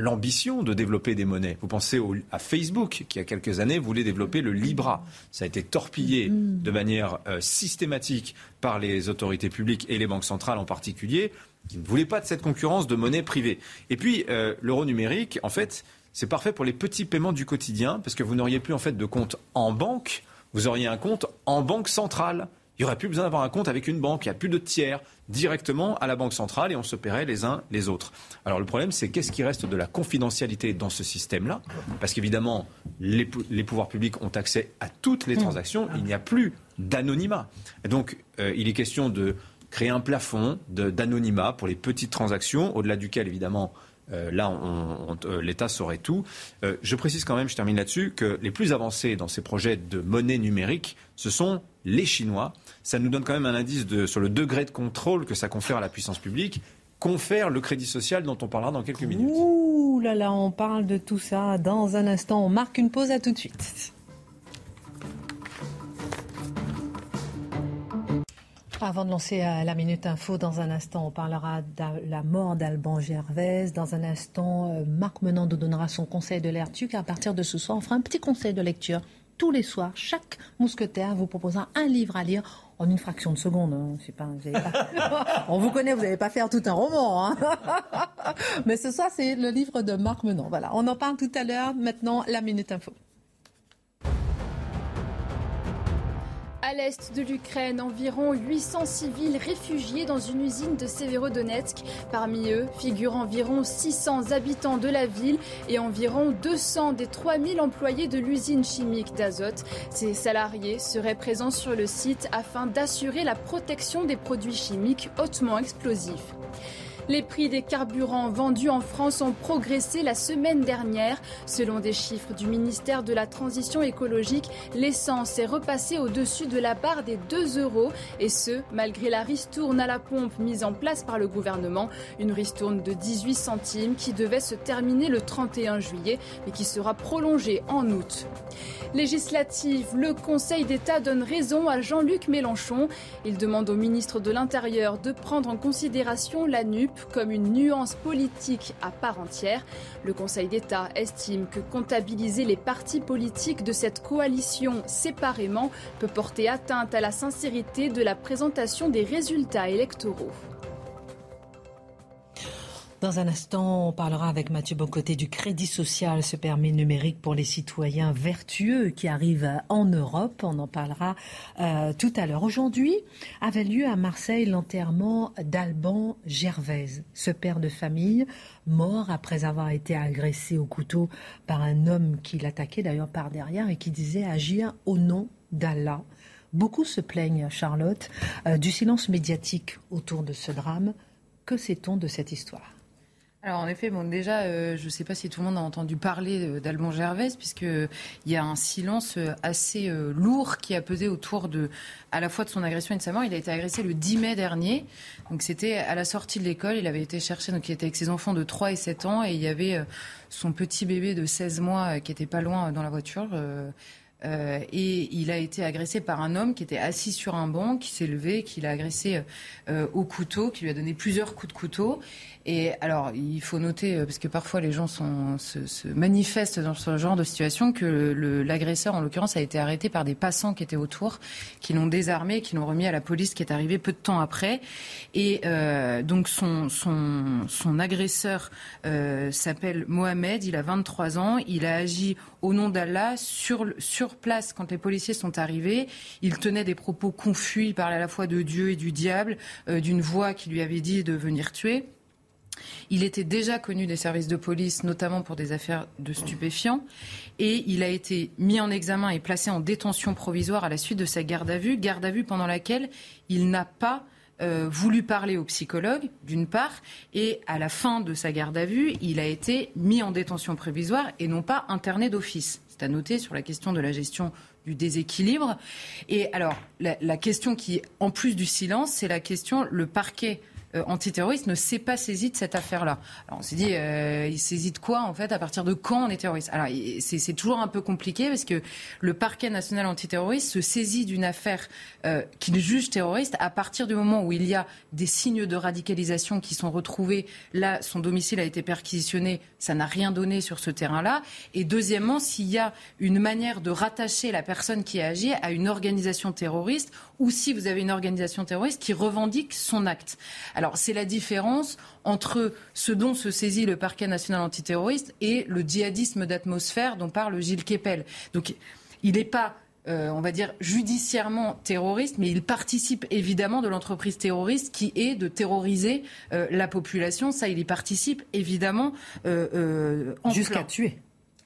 l'ambition de développer des monnaies. Vous pensez à Facebook, qui il y a quelques années voulait développer le Libra. Ça a été torpillé mm. de manière euh, systématique par les autorités publiques et les banques centrales en particulier qui ne voulait pas de cette concurrence de monnaie privée. Et puis, euh, l'euro numérique, en fait, c'est parfait pour les petits paiements du quotidien, parce que vous n'auriez plus en fait de compte en banque, vous auriez un compte en banque centrale. Il n'y aurait plus besoin d'avoir un compte avec une banque, il n'y a plus de tiers, directement à la banque centrale et on se paierait les uns les autres. Alors le problème, c'est qu'est-ce qui reste de la confidentialité dans ce système-là? Parce qu'évidemment, les, pouvoirs publics ont accès à toutes les transactions, il n'y a plus d'anonymat. Donc, euh, il est question de créer un plafond d'anonymat pour les petites transactions, au-delà duquel, évidemment, euh, là, euh, l'État saurait tout. Euh, je précise quand même, je termine là-dessus, que les plus avancés dans ces projets de monnaie numérique, ce sont les Chinois. Ça nous donne quand même un indice sur le degré de contrôle que ça confère à la puissance publique confère le crédit social dont on parlera dans quelques minutes. Ouh là là, on parle de tout ça dans un instant. On marque une pause à tout de suite. Avant de lancer euh, la Minute Info, dans un instant, on parlera de la mort d'Alban Gervais. Dans un instant, euh, Marc Menand nous donnera son conseil de l'Airtuc. À partir de ce soir, on fera un petit conseil de lecture. Tous les soirs, chaque mousquetaire vous proposera un livre à lire en une fraction de seconde. Hein. Pas, on vous connaît, vous n'allez pas faire tout un roman. Hein. Mais ce soir, c'est le livre de Marc Menand. Voilà, on en parle tout à l'heure. Maintenant, la Minute Info. À l'est de l'Ukraine, environ 800 civils réfugiés dans une usine de Severodonetsk. Parmi eux figurent environ 600 habitants de la ville et environ 200 des 3000 employés de l'usine chimique d'Azote. Ces salariés seraient présents sur le site afin d'assurer la protection des produits chimiques hautement explosifs. Les prix des carburants vendus en France ont progressé la semaine dernière. Selon des chiffres du ministère de la Transition écologique, l'essence est repassée au-dessus de la barre des 2 euros et ce, malgré la ristourne à la pompe mise en place par le gouvernement. Une ristourne de 18 centimes qui devait se terminer le 31 juillet mais qui sera prolongée en août législative, le Conseil d'État donne raison à Jean-Luc Mélenchon. Il demande au ministre de l'Intérieur de prendre en considération la NUP comme une nuance politique à part entière. Le Conseil d'État estime que comptabiliser les partis politiques de cette coalition séparément peut porter atteinte à la sincérité de la présentation des résultats électoraux. Dans un instant, on parlera avec Mathieu Bocoté du crédit social, ce permis numérique pour les citoyens vertueux qui arrivent en Europe. On en parlera euh, tout à l'heure. Aujourd'hui avait lieu à Marseille l'enterrement d'Alban Gervaise, ce père de famille mort après avoir été agressé au couteau par un homme qui l'attaquait d'ailleurs par derrière et qui disait agir au nom d'Allah. Beaucoup se plaignent, Charlotte, euh, du silence médiatique autour de ce drame. Que sait-on de cette histoire? Alors en effet, bon déjà, euh, je ne sais pas si tout le monde a entendu parler d'Albon Gervais, puisqu'il y a un silence euh, assez euh, lourd qui a pesé autour de, à la fois de son agression et de sa mort. Il a été agressé le 10 mai dernier, donc c'était à la sortie de l'école. Il avait été cherché, donc il était avec ses enfants de 3 et 7 ans, et il y avait son petit bébé de 16 mois qui était pas loin dans la voiture. Euh, et il a été agressé par un homme qui était assis sur un banc, qui s'est levé, qui l'a agressé euh, au couteau, qui lui a donné plusieurs coups de couteau. Et alors, il faut noter, euh, parce que parfois les gens sont, se, manifestent dans ce genre de situation, que l'agresseur, en l'occurrence, a été arrêté par des passants qui étaient autour, qui l'ont désarmé, qui l'ont remis à la police, qui est arrivée peu de temps après. Et donc, son, agresseur s'appelle Mohamed, il a 23 ans, il a agi au nom d'Allah sur, place quand les policiers sont arrivés. Il tenait des propos confus, il parlait à la fois de Dieu et du diable, euh, d'une voix qui lui avait dit de venir tuer. Il était déjà connu des services de police, notamment pour des affaires de stupéfiants, et il a été mis en examen et placé en détention provisoire à la suite de sa garde à vue, garde à vue pendant laquelle il n'a pas euh, voulu parler au psychologue, d'une part, et à la fin de sa garde à vue, il a été mis en détention prévisoire et non pas interné d'office. C'est à noter sur la question de la gestion du déséquilibre. Et alors, la question qui, en plus du silence, c'est la question, le parquet euh, antiterroriste ne s'est pas saisi de cette affaire-là. Alors on s'est dit, euh, il saisit de quoi en fait À partir de quand on est terroriste? Alors c'est toujours un peu compliqué parce que le parquet national antiterroriste se saisit d'une affaire euh, qu'il juge terroriste à partir du moment où il y a des signes de radicalisation qui sont retrouvés. Là, son domicile a été perquisitionné, ça n'a rien donné sur ce terrain-là. Et deuxièmement, s'il y a une manière de rattacher la personne qui a agi à une organisation terroriste ou si vous avez une organisation terroriste qui revendique son acte. Alors c'est la différence entre ce dont se saisit le parquet national antiterroriste et le djihadisme d'atmosphère dont parle Gilles Kepel. Donc il n'est pas euh, on va dire, judiciairement terroriste, mais il participe évidemment de l'entreprise terroriste qui est de terroriser euh, la population. Ça, il y participe évidemment euh, Jusqu'à tuer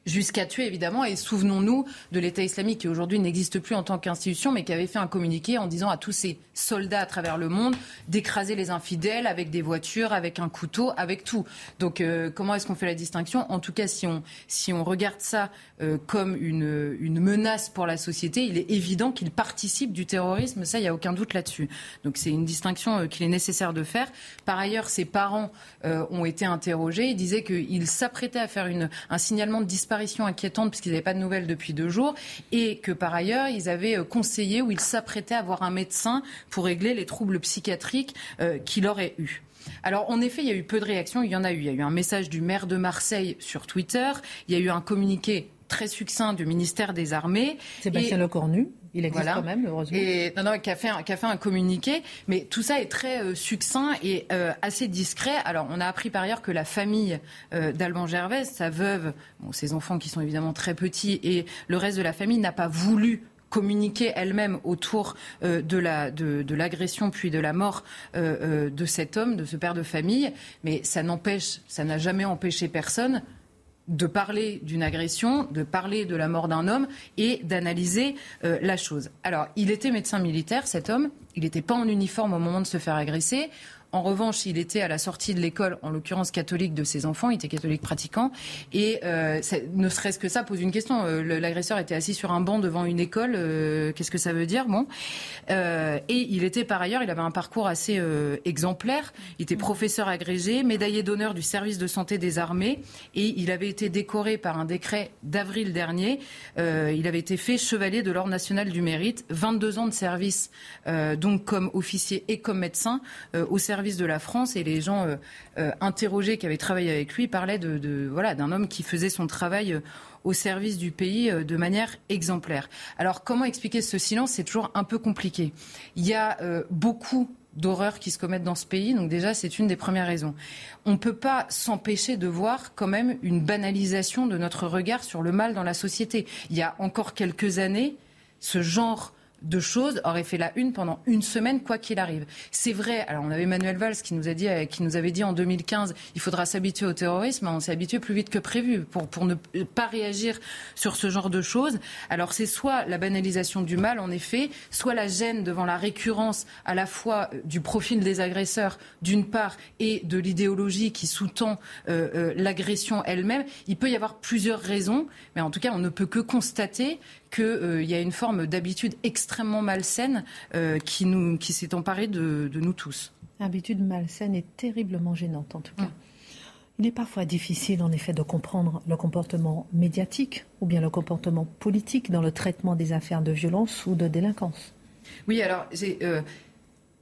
jusqu'à tuer évidemment. Et souvenons-nous de l'État islamique qui aujourd'hui n'existe plus en tant qu'institution, mais qui avait fait un communiqué en disant à tous ces soldats à travers le monde d'écraser les infidèles avec des voitures, avec un couteau, avec tout. Donc euh, comment est-ce qu'on fait la distinction? En tout cas, si on, si on regarde ça euh, comme une, une menace pour la société, il est évident qu'il participe du terrorisme. Ça, il n'y a aucun doute là-dessus. Donc c'est une distinction euh, qu'il est nécessaire de faire. Par ailleurs, ses parents ont été interrogés. Ils disaient qu'ils s'apprêtaient à faire une, un signalement de disparition inquiétante puisqu'ils n'avaient pas de nouvelles depuis deux jours et que par ailleurs ils avaient euh, conseillé ou ils s'apprêtaient à voir un médecin pour régler les troubles psychiatriques euh, qu'il aurait eus. Alors, en effet, il y a eu peu de réactions. Il y en a eu. Il y a eu un message du maire de Marseille sur Twitter. Il y a eu un communiqué très succinct du ministère des Armées. Sébastien Lecornu il existe quand même, heureusement. Et, non, non, qui a, fait un, qui a fait un communiqué. Mais tout ça est très euh, succinct et euh, assez discret. Alors, on a appris par ailleurs que la famille euh, d'Alban Gervais, sa veuve, bon, ses enfants qui sont évidemment très petits, et le reste de la famille n'a pas voulu communiquer elle-même autour de la de, l'agression puis de la mort de cet homme, de ce père de famille. Mais ça n'empêche, ça n'a jamais empêché personne de parler d'une agression, de parler de la mort d'un homme et d'analyser euh, la chose. Alors, il était médecin militaire, cet homme. Il n'était pas en uniforme au moment de se faire agresser. En revanche, il était à la sortie de l'école, en l'occurrence catholique, de ses enfants. Il était catholique pratiquant. Et euh, ne serait-ce que ça pose une question. Euh, l'agresseur était assis sur un banc devant une école. Euh, qu'est-ce que ça veut dire? Bon. et il était par ailleurs, il avait un parcours assez exemplaire. Il était professeur agrégé, médaillé d'honneur du service de santé des armées. Et il avait été décoré par un décret d'avril dernier. il avait été fait chevalier de l'Ordre national du mérite. 22 ans de service, donc comme officier et comme médecin au service de la France et les gens euh, euh, interrogés qui avaient travaillé avec lui parlaient de, voilà d'un homme qui faisait son travail euh, au service du pays de manière exemplaire. Alors comment expliquer ce silence? C'est toujours un peu compliqué. Il y a beaucoup d'horreurs qui se commettent dans ce pays. Donc déjà, c'est une des premières raisons. On ne peut pas s'empêcher de voir quand même une banalisation de notre regard sur le mal dans la société. Il y a encore quelques années, ce genre de choses aurait fait la une pendant une semaine, quoi qu'il arrive. C'est vrai. Alors, on avait Emmanuel Valls qui nous, a dit, qui nous avait dit en 2015 il faudra s'habituer au terrorisme. On s'est habitué plus vite que prévu pour, ne pas réagir sur ce genre de choses. Alors, c'est soit la banalisation du mal, en effet, soit la gêne devant la récurrence à la fois euh, du profil des agresseurs, d'une part, et de l'idéologie qui sous-tend euh, euh, l'agression elle-même. Il peut y avoir plusieurs raisons, mais en tout cas, on ne peut que constater qu'il euh, y a une forme d'habitude extrêmement malsaine euh, qui, nous, qui s'est emparée de, nous tous. Habitude malsaine et terriblement gênante en tout cas. Il est parfois difficile en effet de comprendre le comportement médiatique ou bien le comportement politique dans le traitement des affaires de violence ou de délinquance. Oui, alors euh,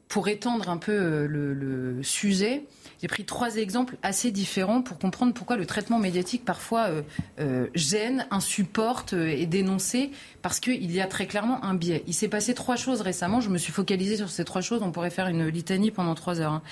pour étendre un peu le sujet, j'ai pris trois exemples assez différents pour comprendre pourquoi le traitement médiatique parfois euh, euh, gêne, insupporte euh, et dénoncé, parce qu'il y a très clairement un biais. Il s'est passé trois choses récemment, je me suis focalisée sur ces trois choses, on pourrait faire une litanie pendant trois heures.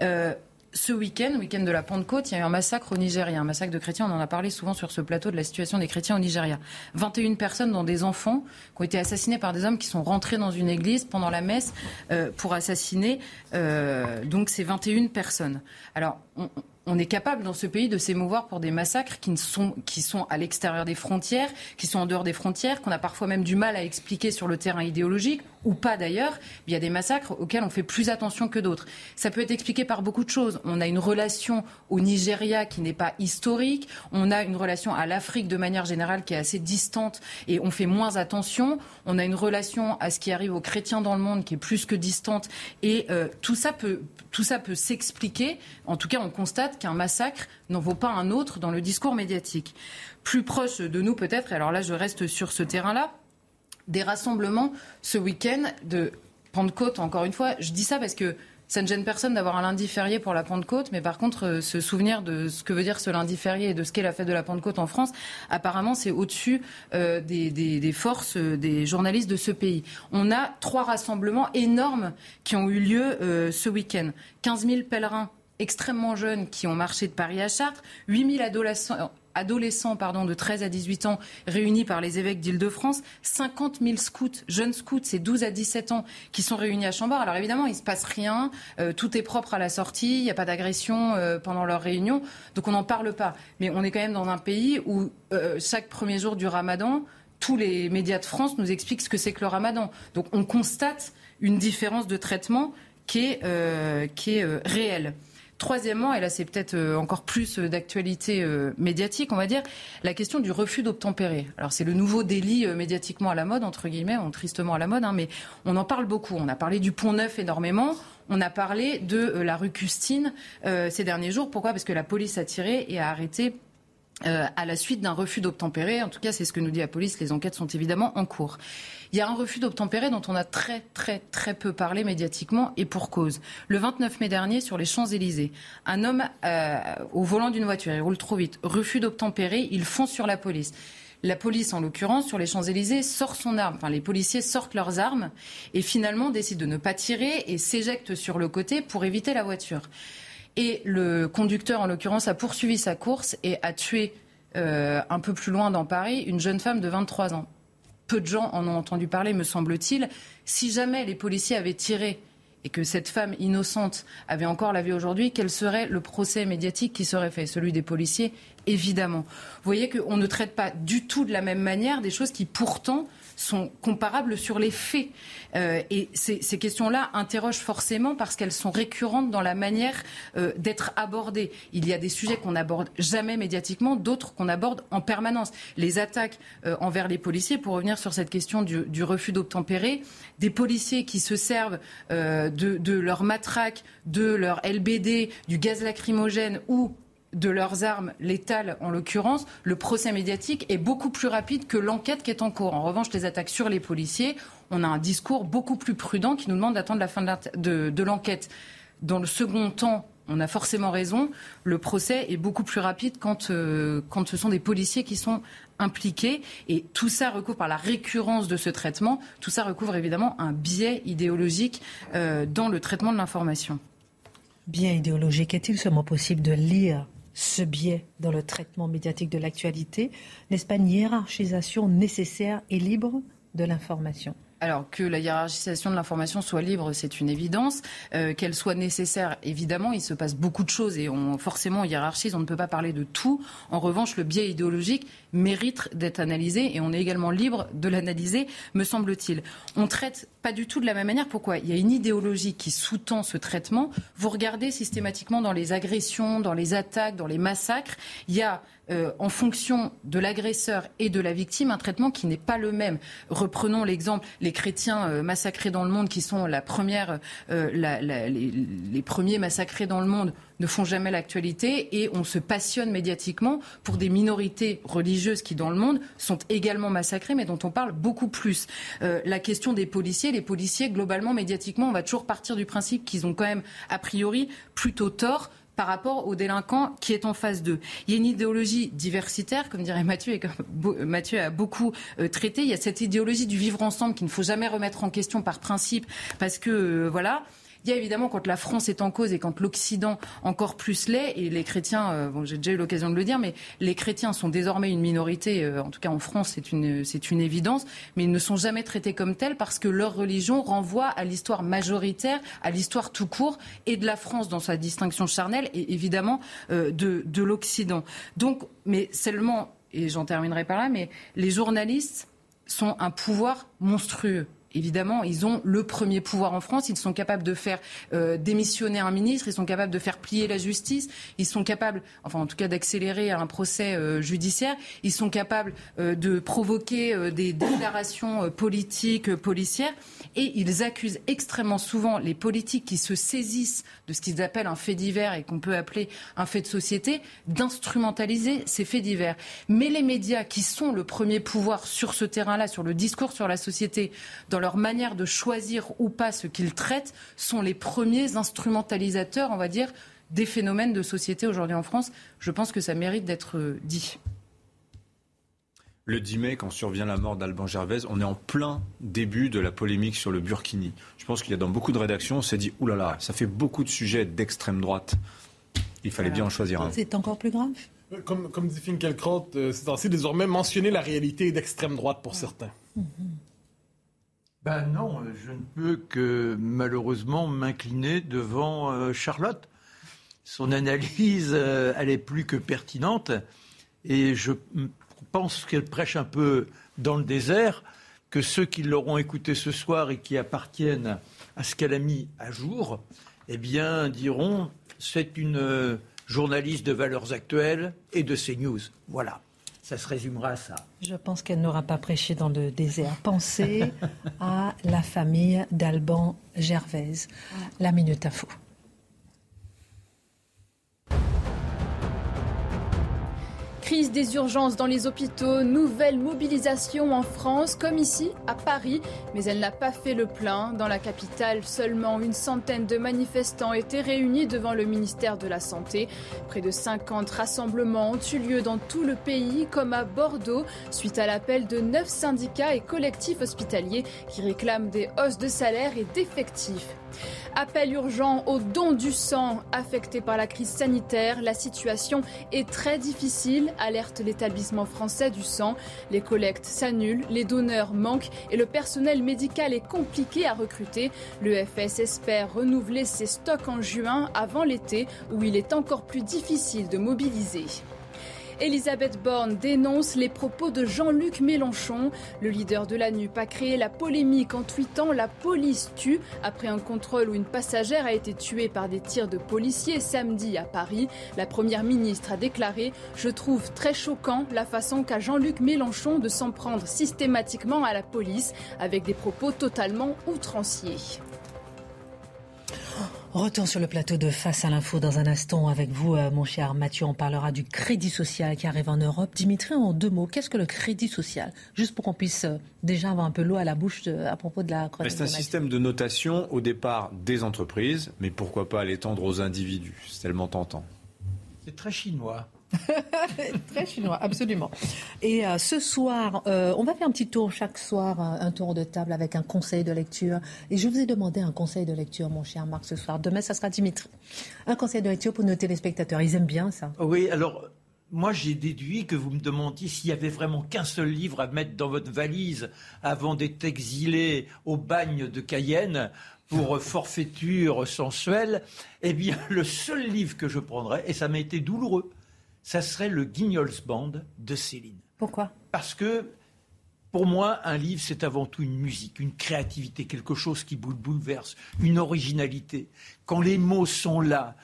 Hein ce week-end, week-end de la Pentecôte, il y a eu un massacre au Nigeria, un massacre de chrétiens. On en a parlé souvent sur ce plateau de la situation des chrétiens au Nigeria. 21 personnes, dont des enfants, qui ont été assassinés par des hommes qui sont rentrés dans une église pendant la messe euh, pour assassiner. Euh, donc, ces 21 personnes. Alors, on est capable dans ce pays de s'émouvoir pour des massacres qui, sont, qui sont à l'extérieur des frontières, qui sont en dehors des frontières, qu'on a parfois même du mal à expliquer sur le terrain idéologique, ou pas d'ailleurs. Il y a des massacres auxquels on fait plus attention que d'autres. Ça peut être expliqué par beaucoup de choses. On a une relation au Nigeria qui n'est pas historique, on a une relation à l'Afrique de manière générale qui est assez distante et on fait moins attention. On a une relation à ce qui arrive aux chrétiens dans le monde qui est plus que distante. Et euh, tout ça peut, tout ça peut s'expliquer. En tout cas, on constate qu'un massacre n'en vaut pas un autre dans le discours médiatique. Plus proche de nous peut-être, et alors là je reste sur ce terrain-là, des rassemblements ce week-end de Pentecôte, encore une fois. Je dis ça parce que ça ne gêne personne d'avoir un lundi férié pour la Pentecôte, mais par contre, euh, se souvenir de ce que veut dire ce lundi férié et de ce qu'est la fête de la Pentecôte en France, apparemment, c'est au-dessus euh, des, forces euh, des journalistes de ce pays. On a trois rassemblements énormes qui ont eu lieu ce week-end. 15 000 pèlerins extrêmement jeunes qui ont marché de Paris à Chartres, 8 000 adolescents, adolescents pardon, de 13 à 18 ans réunis par les évêques d'Île-de-France, 50 000 scouts, jeunes scouts, c'est 12 à 17 ans, qui sont réunis à Chambord. Alors évidemment, il ne se passe rien, euh, tout est propre à la sortie, il n'y a pas d'agression euh, pendant leur réunion, donc on n'en parle pas. Mais on est quand même dans un pays où euh, chaque premier jour du ramadan, tous les médias de France nous expliquent ce que c'est que le ramadan. Donc on constate une différence de traitement qui est réelle. Troisièmement, et là c'est peut-être euh, encore plus euh, d'actualité euh, médiatique, on va dire, la question du refus d'obtempérer. Alors c'est le nouveau délit médiatiquement à la mode, entre guillemets, tristement à la mode, hein, mais on en parle beaucoup. On a parlé du Pont Neuf énormément. On a parlé de la rue Custine ces derniers jours. Pourquoi? Parce que la police a tiré et a arrêté à la suite d'un refus d'obtempérer. En tout cas, c'est ce que nous dit la police. Les enquêtes sont évidemment en cours. Il y a un refus d'obtempérer dont on a très, très, très peu parlé médiatiquement et pour cause. Le 29 mai dernier, sur les Champs-Élysées, un homme euh, au volant d'une voiture, il roule trop vite, refus d'obtempérer, il fonce sur la police. La police, en l'occurrence, sur les Champs-Élysées, sort son arme. Enfin, les policiers sortent leurs armes et finalement décident de ne pas tirer et s'éjectent sur le côté pour éviter la voiture. Et le conducteur, en l'occurrence, a poursuivi sa course et a tué euh, un peu plus loin dans Paris une jeune femme de 23 ans peu de gens en ont entendu parler, me semble-t-il. Si jamais les policiers avaient tiré et que cette femme innocente avait encore la vie aujourd'hui, quel serait le procès médiatique qui serait fait? Celui des policiers, évidemment. Vous voyez qu'on ne traite pas du tout de la même manière des choses qui pourtant sont comparables sur les faits. Euh, et ces, questions-là interrogent forcément parce qu'elles sont récurrentes dans la manière euh, d'être abordées. Il y a des sujets qu'on n'aborde jamais médiatiquement, d'autres qu'on aborde en permanence. Les attaques euh, envers les policiers, pour revenir sur cette question du, refus d'obtempérer, des policiers qui se servent de, de leur matraque, de leur LBD, du gaz lacrymogène ou de leurs armes létales, en l'occurrence, le procès médiatique est beaucoup plus rapide que l'enquête qui est en cours. En revanche, les attaques sur les policiers, on a un discours beaucoup plus prudent qui nous demande d'attendre la fin de l'enquête. Dans le second temps, on a forcément raison, le procès est beaucoup plus rapide quand, euh, quand ce sont des policiers qui sont impliqués. Et tout ça recouvre par la récurrence de ce traitement, tout ça recouvre évidemment un biais idéologique euh, dans le traitement de l'information. Biais idéologique, est-il seulement possible de lire ce biais dans le traitement médiatique de l'actualité N'est-ce pas une hiérarchisation nécessaire et libre de l'information? Alors que la hiérarchisation de l'information soit libre, c'est une évidence. Euh, qu'elle soit nécessaire, évidemment, il se passe beaucoup de choses et on, forcément on hiérarchise, on ne peut pas parler de tout. En revanche, le biais idéologique mérite d'être analysé et on est également libre de l'analyser, me semble-t-il. On traite pas du tout de la même manière. Pourquoi? Il y a une idéologie qui sous-tend ce traitement. Vous regardez systématiquement dans les agressions, dans les attaques, dans les massacres, il y a euh, en fonction de l'agresseur et de la victime, un traitement qui n'est pas le même. Reprenons l'exemple, les chrétiens euh, massacrés dans le monde, qui sont la première, euh, les, premiers massacrés dans le monde, ne font jamais l'actualité et on se passionne médiatiquement pour des minorités religieuses qui, dans le monde, sont également massacrées, mais dont on parle beaucoup plus. la question des policiers, les policiers, globalement, médiatiquement, on va toujours partir du principe qu'ils ont quand même, a priori, plutôt tort par rapport aux délinquants qui est en phase 2. Il y a une idéologie diversitaire, comme dirait Mathieu, et comme Mathieu a beaucoup euh, traité. Il y a cette idéologie du vivre ensemble qu'il ne faut jamais remettre en question par principe, parce que, euh, voilà. Il y a évidemment quand la France est en cause et quand l'Occident encore plus l'est, et les chrétiens, euh, j'ai déjà eu l'occasion de le dire, mais les chrétiens sont désormais une minorité, euh, en tout cas en France, c'est une, c'est une évidence, mais ils ne sont jamais traités comme tels parce que leur religion renvoie à l'histoire majoritaire, à l'histoire tout court, et de la France dans sa distinction charnelle, et évidemment euh, de, de l'Occident. Donc, mais seulement, et j'en terminerai par là, mais les journalistes sont un pouvoir monstrueux évidemment, ils ont le premier pouvoir en France. Ils sont capables de faire euh, démissionner un ministre, ils sont capables de faire plier la justice, ils sont capables, enfin en tout cas d'accélérer un procès euh, judiciaire, ils sont capables euh, de provoquer des déclarations politiques, policières, et ils accusent extrêmement souvent les politiques qui se saisissent de ce qu'ils appellent un fait divers et qu'on peut appeler un fait de société, d'instrumentaliser ces faits divers. Mais les médias qui sont le premier pouvoir sur ce terrain-là, sur le discours sur la société, dans leur manière de choisir ou pas ce qu'ils traitent, sont les premiers instrumentalisateurs, on va dire, des phénomènes de société aujourd'hui en France. Je pense que ça mérite d'être euh, dit. Le 10 mai, quand survient la mort d'Alban Gervais, on est en plein début de la polémique sur le Burkini. Je pense qu'il y a dans beaucoup de rédactions, on s'est dit, oulala, ça fait beaucoup de sujets d'extrême droite. Il fallait bien en choisir un. C'est encore plus grave? Comme, comme dit Finkielkraut, euh, c'est ainsi désormais mentionner la réalité d'extrême droite pour certains. Mm-hmm. Ben non, je ne peux que malheureusement m'incliner devant euh, Charlotte. Son analyse, euh, elle est plus que pertinente et je pense qu'elle prêche un peu dans le désert, que ceux qui l'auront écouté ce soir et qui appartiennent à ce qu'elle a mis à jour, eh bien diront c'est une euh, journaliste de valeurs actuelles et de CNews. Voilà ça se résumera à ça. Je pense qu'elle n'aura pas prêché dans le désert. Pensez à la famille d'Alban Gervaise. La Minute Info. Crise des urgences dans les hôpitaux, nouvelle mobilisation en France, comme ici à Paris, mais elle n'a pas fait le plein. Dans la capitale, seulement une centaine de manifestants étaient réunis devant le ministère de la Santé. Près de 50 rassemblements ont eu lieu dans tout le pays, comme à Bordeaux, suite à l'appel de neuf syndicats et collectifs hospitaliers qui réclament des hausses de salaire et d'effectifs. Appel urgent au don du sang affecté par la crise sanitaire. La situation est très difficile, alerte l'établissement français du sang. Les collectes s'annulent, les donneurs manquent et le personnel médical est compliqué à recruter. L'EFS espère renouveler ses stocks en juin avant l'été où il est encore plus difficile de mobiliser. Elisabeth Borne dénonce les propos de Jean-Luc Mélenchon. Le leader de la NUP a créé la polémique en tweetant La police tue après un contrôle où une passagère a été tuée par des tirs de policiers samedi à Paris. La première ministre a déclaré Je trouve très choquant la façon qu'a Jean-Luc Mélenchon de s'en prendre systématiquement à la police avec des propos totalement outranciers. Retour sur le plateau de Face à l'info dans un instant avec vous, euh, mon cher Mathieu. On parlera du crédit social qui arrive en Europe. Dimitri, en deux mots, qu'est-ce que le crédit social? Juste pour qu'on puisse euh, déjà avoir un peu l'eau à la bouche à propos de la C'est un système de notation au départ des entreprises, mais pourquoi pas l'étendre aux individus? C'est tellement tentant. C'est très chinois. Très chinois, absolument. Et euh, ce soir, euh, on va faire un petit tour chaque soir, euh, un, tour de table avec un conseil de lecture. Et je vous ai demandé un conseil de lecture, mon cher Marc, ce soir. Demain, ça sera Dimitri. Un conseil de lecture pour nos téléspectateurs. Ils aiment bien ça. Oui, alors. Moi, j'ai déduit que vous me demandiez s'il y avait vraiment qu'un seul livre à mettre dans votre valise avant d'être exilé au bagne de Cayenne pour forfaiture sensuelle. Eh bien, le seul livre que je prendrais, et ça m'a été douloureux, ça serait le Guignols Band de Céline. Pourquoi? Parce que pour moi, un livre, c'est avant tout une musique, une créativité, quelque chose qui bouleverse, une originalité. Quand les mots sont là,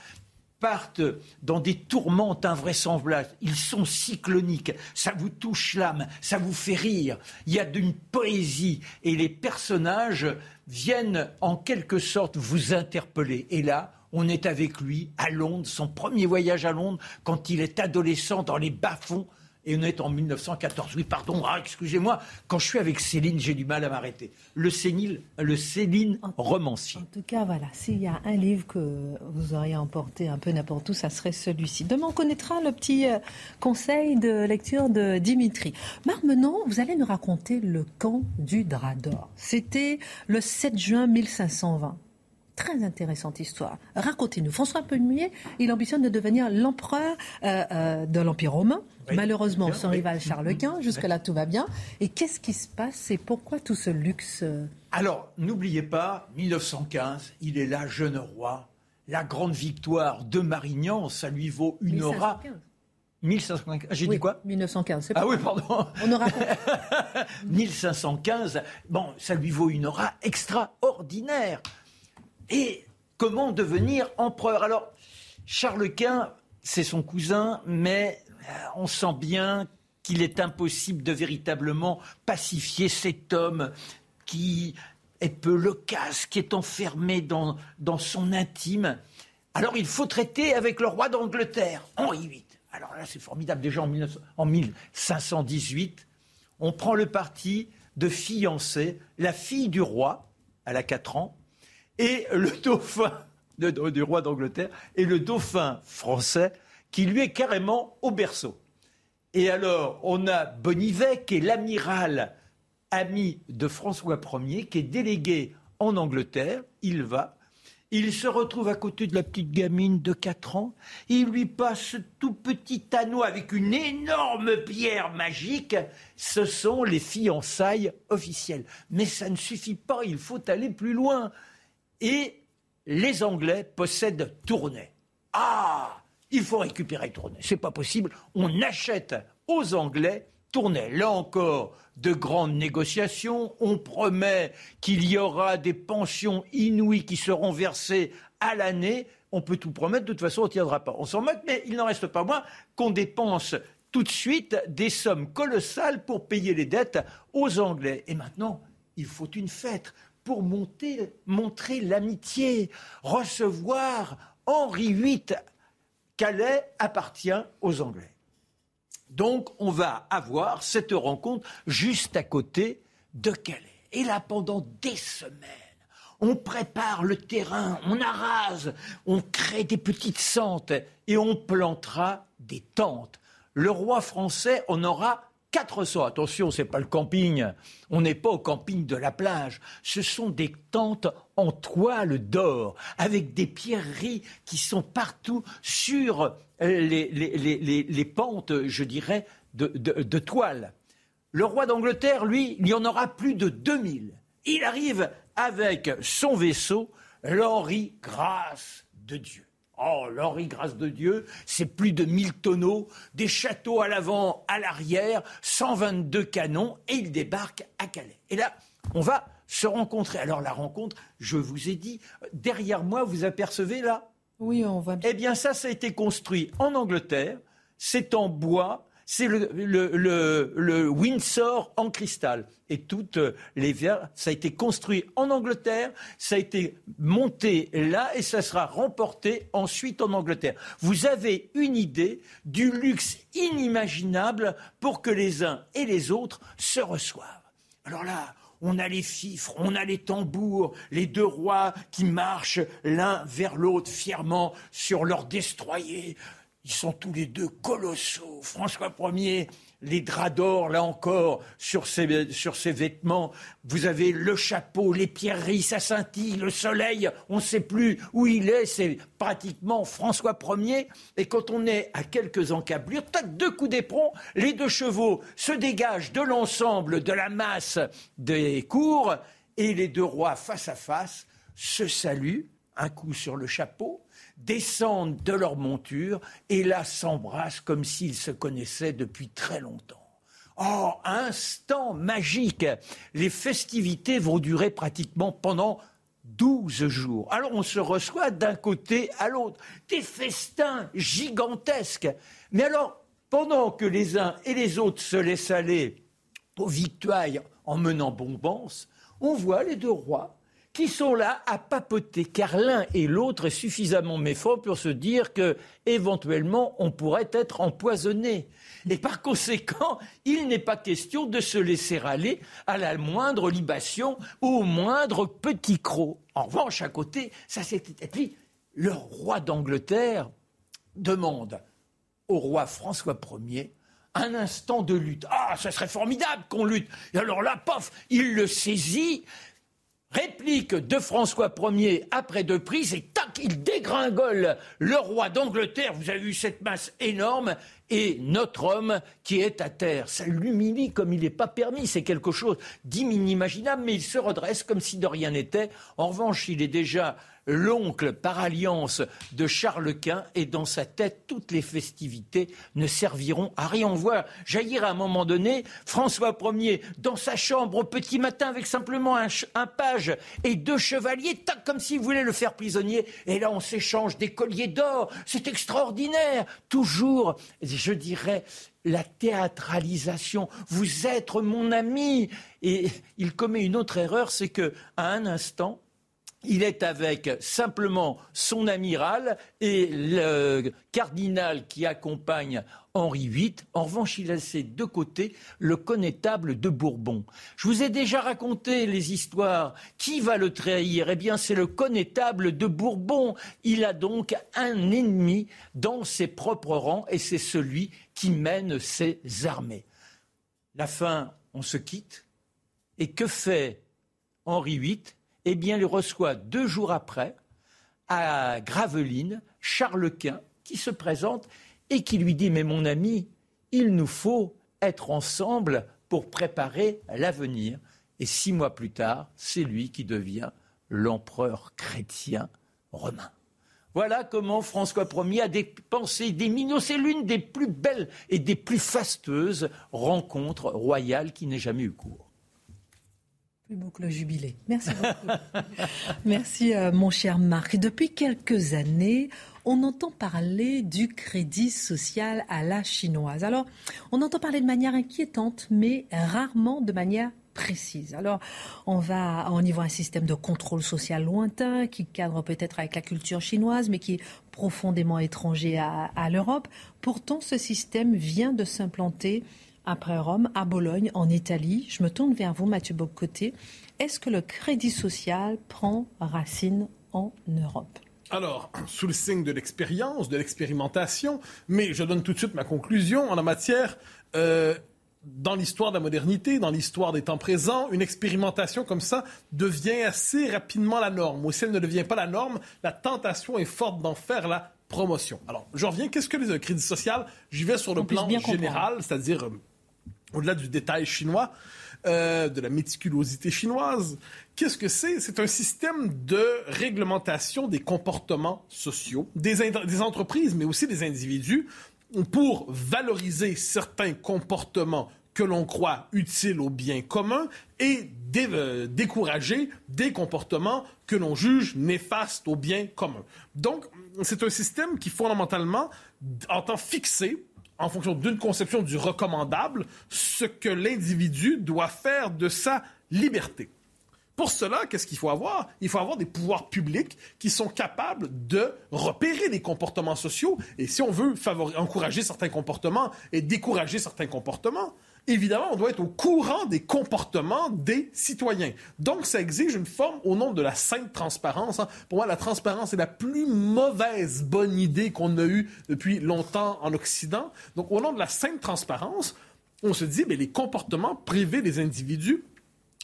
partent dans des tourmentes invraisemblables, ils sont cycloniques, ça vous touche l'âme, ça vous fait rire, il y a d'une poésie et les personnages viennent en quelque sorte vous interpeller. Et là, on est avec lui à Londres, son premier voyage à Londres, quand il est adolescent dans les bas-fonds. Et on est en 1914. Oui, pardon, ah, excusez-moi. Quand je suis avec Céline, j'ai du mal à m'arrêter. Le, Céline, le Céline romancier. En tout cas, voilà, s'il y a un livre que vous auriez emporté un peu n'importe où, ça serait celui-ci. Demain, on connaîtra le petit euh, conseil de lecture de Dimitri. Marc, maintenant, vous allez nous raconter le camp du drap d'or. C'était le 7 juin 1520. Très intéressante histoire. Racontez-nous. François Ier, il ambitionne de devenir l'empereur euh, euh, de l'Empire romain. Malheureusement, son rival Charles Quint. Jusque-là, tout va bien. Et qu'est-ce qui se passe et pourquoi tout ce luxe euh? Alors, n'oubliez pas, 1915, il est là, jeune roi. La grande victoire de Marignan, ça lui vaut une aura. 1515. J'ai dit quoi? 1915. Ah oui, pardon. On aura 1515. Bon, ça lui vaut une aura extraordinaire. Et comment devenir empereur? Alors, Charles Quint, c'est son cousin, mais euh, on sent bien qu'il est impossible de véritablement pacifier cet homme qui est peu loquace, qui est enfermé dans, son intime. Alors il faut traiter avec le roi d'Angleterre, Henri VIII. Alors là, c'est formidable. Déjà en, en 1518, on prend le parti de fiancer la fille du roi, elle a 4 ans, et le dauphin du roi d'Angleterre, et le dauphin français, qui lui est carrément au berceau. Et alors, on a Bonivet, qui est l'amiral ami de François Ier, qui est délégué en Angleterre. Il va il se retrouve à côté de la petite gamine de 4 ans. Il lui passe ce tout petit anneau avec une énorme pierre magique. Ce sont les fiançailles officielles. Mais ça ne suffit pas, il faut aller plus loin. Et les Anglais possèdent Tournai. Ah Il faut récupérer Tournai. C'est pas possible. On achète aux Anglais Tournai. Là encore, de grandes négociations. On promet qu'il y aura des pensions inouïes qui seront versées à l'année. On peut tout promettre, de toute façon, on ne tiendra pas. On s'en moque, mais il n'en reste pas moins qu'on dépense tout de suite des sommes colossales pour payer les dettes aux Anglais. Et maintenant, il faut une fête pour montrer l'amitié, recevoir Henri VIII. Calais appartient aux Anglais. Donc on va avoir cette rencontre juste à côté de Calais. Et là, pendant des semaines, on prépare le terrain, on arrase, on crée des petites sentes et on plantera des tentes. Le roi français en aura 400. Attention, ce n'est pas le camping. On n'est pas au camping de la plage. Ce sont des tentes en toile d'or, avec des pierreries qui sont partout sur les, pentes, je dirais, de, toile. Le roi d'Angleterre, lui, il y en aura plus de 2000. Il arrive avec son vaisseau, l'Henri Grâce de Dieu. Oh, l'Henri Grâce de Dieu, c'est plus de 1000 tonneaux, des châteaux à l'avant, à l'arrière, 122 canons, et il débarque à Calais. Et là, on va se rencontrer. Alors la rencontre, je vous ai dit, derrière moi, vous apercevez là Oui, on voit bien. Eh bien, ça, ça a été construit en Angleterre, c'est en bois, c'est le, Windsor en cristal. Et toutes les verres, ça a été construit en Angleterre, ça a été monté là et ça sera remporté ensuite en Angleterre. Vous avez une idée du luxe inimaginable pour que les uns et les autres se reçoivent. Alors là, on a les fifres, on a les tambours, les deux rois qui marchent l'un vers l'autre fièrement sur leur destroyer. Ils sont tous les deux colossaux. François Ier, les draps d'or, là encore, sur ses, sur ses vêtements. Vous avez le chapeau, les pierreries, ça scintille, le soleil, on ne sait plus où il est. C'est pratiquement François Ier. Et quand on est à quelques encablures, tac, deux coups d'éperon, les deux chevaux se dégagent de l'ensemble de la masse des cours et les deux rois face à face se saluent, un coup sur le chapeau, descendent de leur monture et là s'embrassent comme s'ils se connaissaient depuis très longtemps. Oh, instant magique Les festivités vont durer pratiquement pendant 12 jours. Alors on se reçoit d'un côté à l'autre. Des festins gigantesques. Mais alors, pendant que les uns et les autres se laissent aller aux victoires en menant bombance, on voit les deux rois qui sont là à papoter, car l'un et l'autre est suffisamment méfiant pour se dire que éventuellement on pourrait être empoisonné. Et par conséquent, il n'est pas question de se laisser aller à la moindre libation ou au moindre petit croc. En revanche, à côté, ça s'était puis le roi d'Angleterre demande au roi François Ier un instant de lutte. Ah, ce serait formidable qu'on lutte. Et alors là, pof, il le saisit, Réplique de François Ier après deux prises et tac, il dégringole le roi d'Angleterre. Vous avez vu cette masse énorme et notre homme qui est à terre. Ça l'humilie comme il n'est pas permis. C'est quelque chose d'inimaginable, mais il se redresse comme si de rien n'était. En revanche, il est déjà l'oncle par alliance de Charles Quint, et dans sa tête, toutes les festivités ne serviront à rien. On voit jaillir à un moment donné François Ier dans sa chambre au petit matin avec simplement un, page et deux chevaliers, tac, comme s'il voulait le faire prisonnier. Et là, on s'échange des colliers d'or. C'est extraordinaire. Toujours, je dirais, la théâtralisation. Vous êtes mon ami. Et il commet une autre erreur, c'est que à un instant, il est avec simplement son amiral et le cardinal qui accompagne Henri VIII. En revanche, il a ses deux côtés le connétable de Bourbon. Je vous ai déjà raconté les histoires. Qui va le trahir? Eh bien, c'est le connétable de Bourbon. Il a donc un ennemi dans ses propres rangs et c'est celui qui mène ses armées. La fin, on se quitte. Et que fait Henri VIII eh bien, il reçoit deux jours après, à Gravelines, Charles Quint, qui se présente et qui lui dit Mais mon ami, il nous faut être ensemble pour préparer l'avenir. Et six mois plus tard, c'est lui qui devient l'empereur chrétien romain. Voilà comment François Ier a dépensé des millions. C'est l'une des plus belles et des plus fasteuses rencontres royales qui n'ait jamais eu cours. Plus le jubilé. Merci beaucoup. Merci, euh, mon cher Marc. Depuis quelques années, on entend parler du crédit social à la chinoise. Alors, on entend parler de manière inquiétante, mais rarement de manière précise. Alors, on va, on y voit un système de contrôle social lointain qui cadre peut-être avec la culture chinoise, mais qui est profondément étranger à l'Europe. Pourtant, ce système vient de s'implanter après Rome, à Bologne, en Italie. Je me tourne vers vous, Mathieu Bocoté. Est-ce que le crédit social prend racine en Europe? Alors, sous le signe de l'expérience, de l'expérimentation, mais je donne tout de suite ma conclusion en la matière. Euh, dans l'histoire de la modernité, dans l'histoire des temps présents, une expérimentation comme ça devient assez rapidement la norme. Ou si elle ne devient pas la norme, la tentation est forte d'en faire la promotion. Alors, je reviens. Qu'est-ce que le crédit social J'y vais sur le plan général, c'est-à-dire euh, au-delà du détail chinois, euh, de la méticulosité chinoise. Qu'est-ce que c'est? C'est un système de réglementation des comportements sociaux, des, entreprises, mais aussi des individus, pour valoriser certains comportements que l'on croit utiles au bien commun et euh, décourager des comportements que l'on juge néfastes au bien commun. Donc, c'est un système qui fondamentalement entend fixer en fonction d'une conception du recommandable, ce que l'individu doit faire de sa liberté. Pour cela, qu'est-ce qu'il faut avoir? Il faut avoir des pouvoirs publics qui sont capables de repérer les comportements sociaux et si on veut encourager certains comportements et décourager certains comportements, évidemment, on doit être au courant des comportements des citoyens. Donc, ça exige une forme au nom de la sainte transparence. Hein. Pour moi, la transparence est la plus mauvaise bonne idée qu'on a eue depuis longtemps en Occident. Donc, au nom de la sainte transparence, on se dit, mais les comportements privés des individus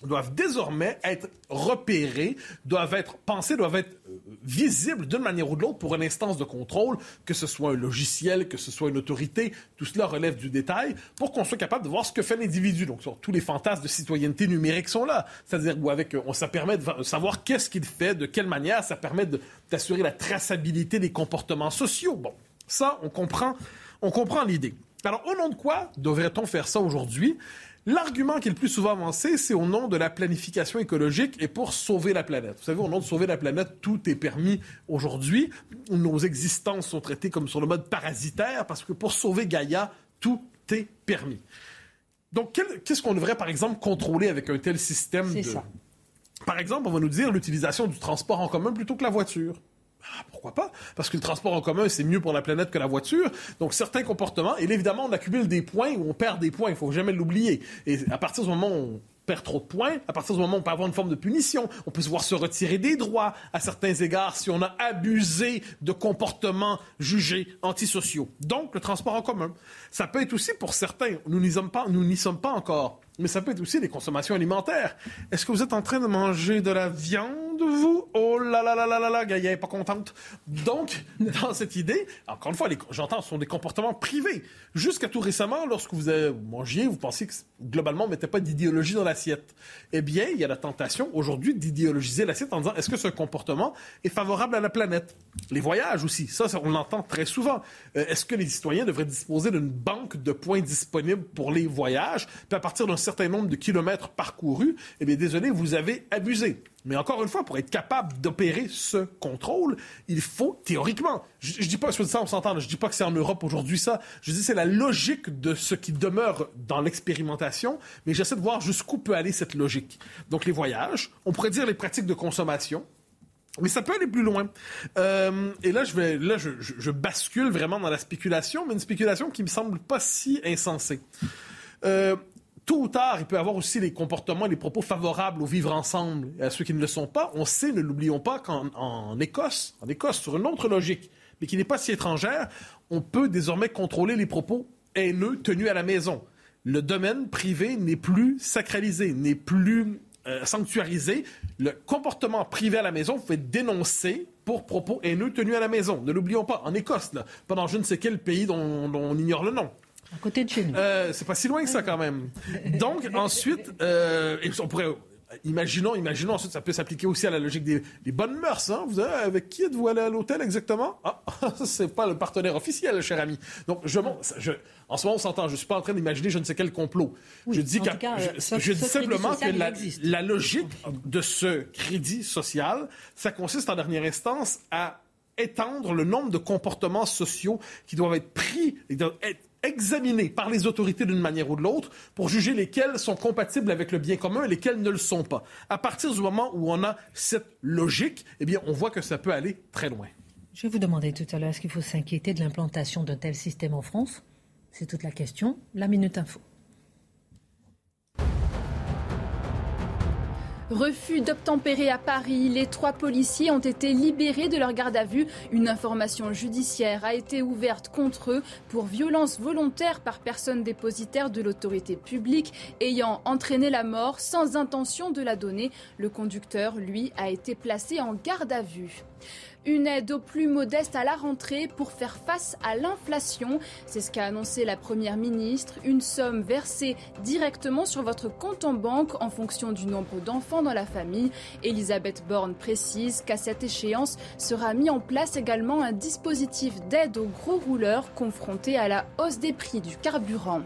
doivent désormais être repérés, doivent être pensés, doivent être euh, visibles d'une manière ou de l'autre pour une instance de contrôle, que ce soit un logiciel, que ce soit une autorité, tout cela relève du détail, pour qu'on soit capable de voir ce que fait l'individu. Donc, tous les fantasmes de citoyenneté numérique sont là. C'est-à-dire, avec, on, ça permet de savoir qu'est-ce qu'il fait, de quelle manière, ça permet d'assurer la traçabilité des comportements sociaux. Bon, ça, on comprend, on comprend l'idée. Alors, au nom de quoi devrait-on faire ça aujourd'hui? L'argument qui est le plus souvent avancé, c'est au nom de la planification écologique et pour sauver la planète. Vous savez, au nom de sauver la planète, tout est permis aujourd'hui. Nos existences sont traitées comme sur le mode parasitaire parce que pour sauver Gaïa, tout est permis. Donc, qu'est-ce qu'on devrait, par exemple, contrôler avec un tel système de... Ça. Par exemple, on va nous dire l'utilisation du transport en commun plutôt que la voiture. Ah, pourquoi pas? Parce que le transport en commun, c'est mieux pour la planète que la voiture. Donc, certains comportements, et évidemment, on accumule des points ou on perd des points. Il faut jamais l'oublier. Et à partir du moment où on perd trop de points, à partir du moment où on peut avoir une forme de punition, on peut se voir se retirer des droits à certains égards si on a abusé de comportements jugés antisociaux. Donc, le transport en commun. Ça peut être aussi pour certains, nous n'y sommes nous n'y sommes pas encore mais ça peut être aussi les consommations alimentaires. Est-ce que vous êtes en train de manger de la viande, vous? Oh là là là là là là, Gaïa n'est pas contente. Donc, dans cette idée, encore une fois, j'entends, ce sont des comportements privés. Jusqu'à tout récemment, lorsque vous mangé, vous pensiez que globalement, on ne mettait pas d'idéologie dans l'assiette. Eh bien, il y a la tentation aujourd'hui d'idéologiser l'assiette en disant est-ce que ce comportement est favorable à la planète? Les voyages aussi, ça, on l'entend très souvent. Euh, est-ce que les citoyens devraient disposer d'une banque de points disponibles pour les voyages? Puis à partir certain nombre de kilomètres parcourus, eh bien, désolé, vous avez abusé. Mais encore une fois, pour être capable d'opérer ce contrôle, il faut théoriquement. Je, ne dis pas, ça, on s'entend. Je dis pas que c'est en Europe aujourd'hui ça. Je dis c'est la logique de ce qui demeure dans l'expérimentation, mais j'essaie de voir jusqu'où peut aller cette logique. Donc les voyages, on pourrait dire les pratiques de consommation. Mais ça peut aller plus loin. Euh, et là, je vais, là, je, bascule vraiment dans la spéculation, mais une spéculation qui me semble pas si insensée. Euh, tôt ou tard, il peut avoir aussi les comportements, les propos favorables au vivre ensemble et à ceux qui ne le sont pas. On sait, ne l'oublions pas, qu'en Écosse, en Écosse, sur une autre logique, mais qui n'est pas si étrangère, on peut désormais contrôler les propos haineux tenus à la maison. Le domaine privé n'est plus sacralisé, n'est plus euh, sanctuarisé. Le comportement privé à la maison, vous pouvez dénoncer pour propos haineux tenus à la maison. Ne l'oublions pas, en Écosse, là, pendant je ne sais quel pays dont on ignore le nom. À côté de chez nous. Euh, c'est pas si loin que ça quand même. Donc ensuite, euh, on pourrait Imaginons, imaginons ensuite, ça peut s'appliquer aussi à la logique des, bonnes mœurs. Hein? Vous avec qui êtes-vous allé à l'hôtel exactement? Ah, c'est pas le partenaire officiel, cher ami. Donc, je, je en ce moment, on s'entend. Je suis pas en train d'imaginer je ne sais quel complot. je dis, je, dis simplement que la, la, logique de ce crédit social, ça consiste en dernière instance à étendre le nombre de comportements sociaux qui doivent être pris, être examinés par les autorités d'une manière ou de l'autre pour juger lesquels sont compatibles avec le bien commun et lesquels ne le sont pas. À partir du moment où on a cette logique, eh bien, on voit que ça peut aller très loin. Je vais vous demander tout à l'heure, est-ce qu'il faut s'inquiéter de l'implantation d'un tel système en France? C'est toute la question. La Minute Info. Refus d'obtempérer à Paris. Les trois policiers ont été libérés de leur garde à vue. Une information judiciaire a été ouverte contre eux pour violence volontaire par personne dépositaire de l'autorité publique ayant entraîné la mort sans intention de la donner. Le conducteur, lui, a été placé en garde à vue. Une aide aux plus modestes à la rentrée pour faire face à l'inflation. C'est ce qu'a annoncé la Première ministre. Une somme versée directement sur votre compte en banque en fonction du nombre d'enfants dans la famille. Elisabeth Borne précise qu'à cette échéance sera mis en place également un dispositif d'aide aux gros rouleurs confrontés à la hausse des prix du carburant.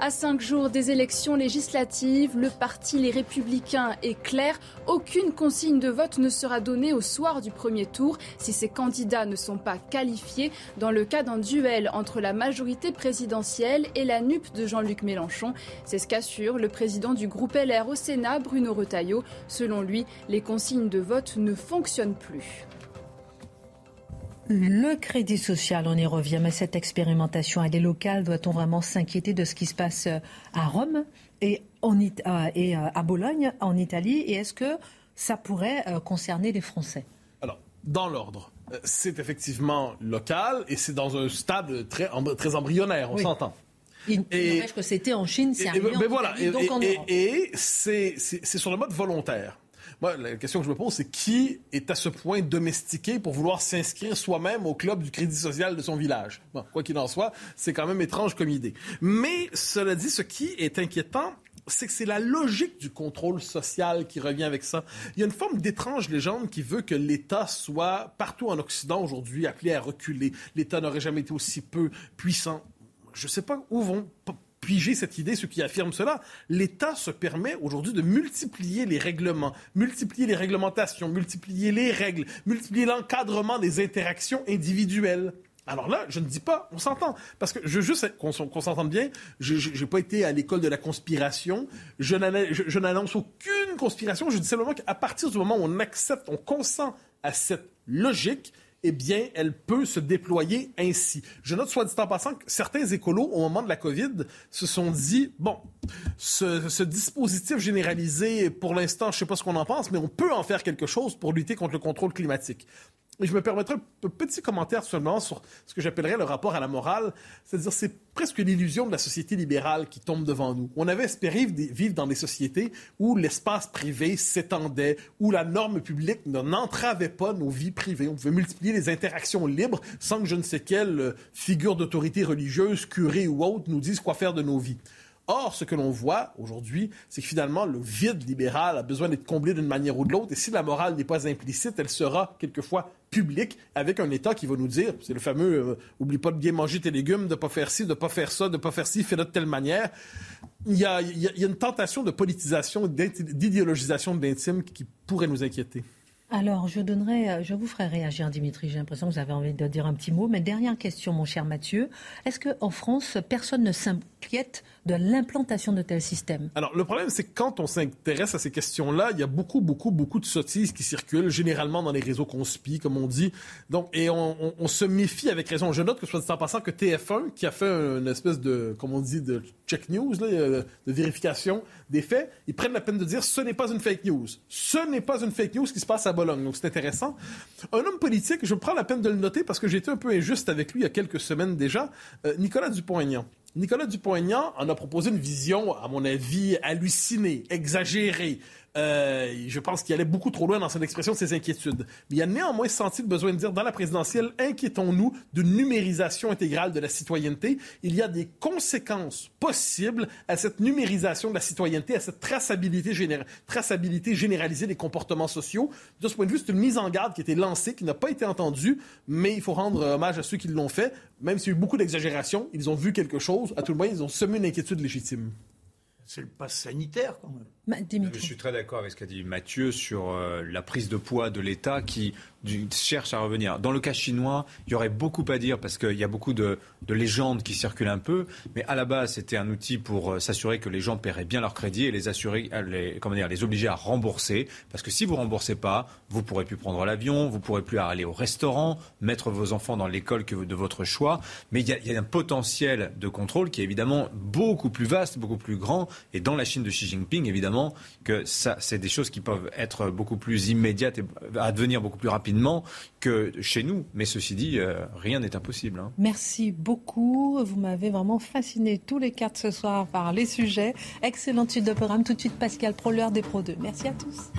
À cinq jours des élections législatives, le parti Les Républicains est clair. Aucune consigne de vote ne sera donnée au soir du premier tour si ces candidats ne sont pas qualifiés dans le cas d'un duel entre la majorité présidentielle et la NUP de Jean-Luc Mélenchon. C'est ce qu'assure le président du groupe LR au Sénat, Bruno Retailleau. Selon lui, les consignes de vote ne fonctionnent plus. Le crédit social, on y revient, mais cette expérimentation, elle est locale. Doit-on vraiment s'inquiéter de ce qui se passe euh, à Rome et, euh, et euh, à Bologne, en Italie? Et est-ce que ça pourrait concerner les Français? Alors, dans l'ordre. C'est effectivement local et c'est dans un stade très, très embryonnaire, on s'entend. Il n'empêche que c'était en Chine, c'est arrivé ben voilà, et c'est sur le mode volontaire. Moi, la question que je me pose, c'est qui est à ce point domestiqué pour vouloir s'inscrire soi-même au club du crédit social de son village? Bon, quoi qu'il en soit, c'est quand même étrange comme idée. Mais cela dit, ce qui est inquiétant, c'est que c'est la logique du contrôle social qui revient avec ça. Il y a une forme d'étrange légende qui veut que l'État soit partout en Occident aujourd'hui appelé à reculer. L'État n'aurait jamais été aussi peu puissant. Je ne sais pas où vont piger cette idée, ceux qui affirment cela. L'État se permet aujourd'hui de multiplier les règlements, multiplier les réglementations, multiplier les règles, multiplier l'encadrement des interactions individuelles. Alors là, je ne dis pas, on s'entend, parce que je juste qu'on s'entende bien, je n'ai pas été à l'école de la conspiration, je n'annonce aucune conspiration, je dis simplement qu'à partir du moment où on accepte, on consent à cette logique, eh bien, elle peut se déployer ainsi. Je note, soit dit en passant, que certains écolos, au moment de la COVID, se sont dit, bon, ce, dispositif généralisé, pour l'instant, je ne sais pas ce qu'on en pense, mais on peut en faire quelque chose pour lutter contre le contrôle climatique. Je me permettrai un petit commentaire seulement sur ce que j'appellerais le rapport à la morale. C'est-à-dire, c'est presque l'illusion de la société libérale qui tombe devant nous. On avait espéré vivre dans des sociétés où l'espace privé s'étendait, où la norme publique n'entravait pas nos vies privées. On pouvait multiplier les interactions libres sans que je ne sais quelle euh, figure d'autorité religieuse, curé ou autre, nous dise quoi faire de nos vies. Or, ce que l'on voit aujourd'hui, c'est que finalement, le vide libéral a besoin d'être comblé d'une manière ou de l'autre. Et si la morale n'est pas implicite, elle sera quelquefois publique avec un État qui va nous dire, c'est le fameux, euh, oublie pas de bien manger tes légumes, de pas faire ci, de pas faire ça, de pas faire ci, fais-le de telle manière. Il y, a, une tentation de politisation, d'idéologisation de l'intime qui pourrait nous inquiéter. Alors, je euh, je vous ferai réagir, Dimitri. J'ai l'impression que vous avez envie de dire un petit mot. Mais dernière question, mon cher Mathieu. Est-ce qu'en France, personne ne de l'implantation de tels systèmes Alors, le problème, c'est que quand on s'intéresse à ces questions-là, il y a beaucoup, beaucoup, beaucoup de sottises qui circulent, généralement dans les réseaux conspis, comme on dit. Donc, et on, se méfie avec raison. Je note que, soit dit en passant, que TF1, qui a fait une espèce de, comme on dit, de check news, euh, de vérification des faits, ils prennent la peine de dire ce n'est pas une fake news. Ce n'est pas une fake news qui se passe à Bologne. Donc, c'est intéressant. Un homme politique, je prends la peine de le noter parce que j'étais un peu injuste avec lui il y a quelques semaines déjà, euh, Nicolas Dupont-Aignan. Nicolas Dupont-Aignan en a proposé une vision, à mon avis, hallucinée, exagérée, euh, je pense qu'il allait beaucoup trop loin dans son expression de ses inquiétudes. Mais il a néanmoins senti le besoin de dire dans la présidentielle, inquiétons-nous d'une numérisation intégrale de la citoyenneté. Il y a des conséquences possibles à cette numérisation de la citoyenneté, à cette traçabilité, traçabilité généralisée des comportements sociaux. De ce point de vue, c'est une mise en garde qui a été lancée, qui n'a pas été entendue, mais il faut rendre hommage à ceux qui l'ont fait. Même s'il y a eu beaucoup d'exagération, ils ont vu quelque chose. À tout le moins, ils ont semé une inquiétude légitime. C'est le pass sanitaire, quand même. Je suis très d'accord avec ce qu'a dit Mathieu sur euh, la prise de poids de l'État qui cherche à revenir. Dans le cas chinois, il y aurait beaucoup à dire parce qu'il y a beaucoup de, légendes qui circulent un peu, mais à la base, c'était un outil pour euh, s'assurer que les gens paieraient bien leur crédit et les assurer, euh, comment dire, les obliger à rembourser. Parce que si vous remboursez pas, vous pourrez plus prendre l'avion, vous pourrez plus aller au restaurant, mettre vos enfants dans l'école de votre choix. Mais il y a un potentiel de contrôle qui est évidemment beaucoup plus vaste, beaucoup plus grand. Et dans la Chine de Xi Jinping, évidemment, que ça, c'est des choses qui peuvent être beaucoup plus immédiates et advenir beaucoup plus rapidement que chez nous. Mais ceci dit, euh, rien n'est impossible. Hein. Merci beaucoup. Vous m'avez vraiment fasciné tous les quatre ce soir par les sujets. Excellente suite de programme. Tout de suite, Pascal Pro, l'heure des Pro 2. Merci à tous.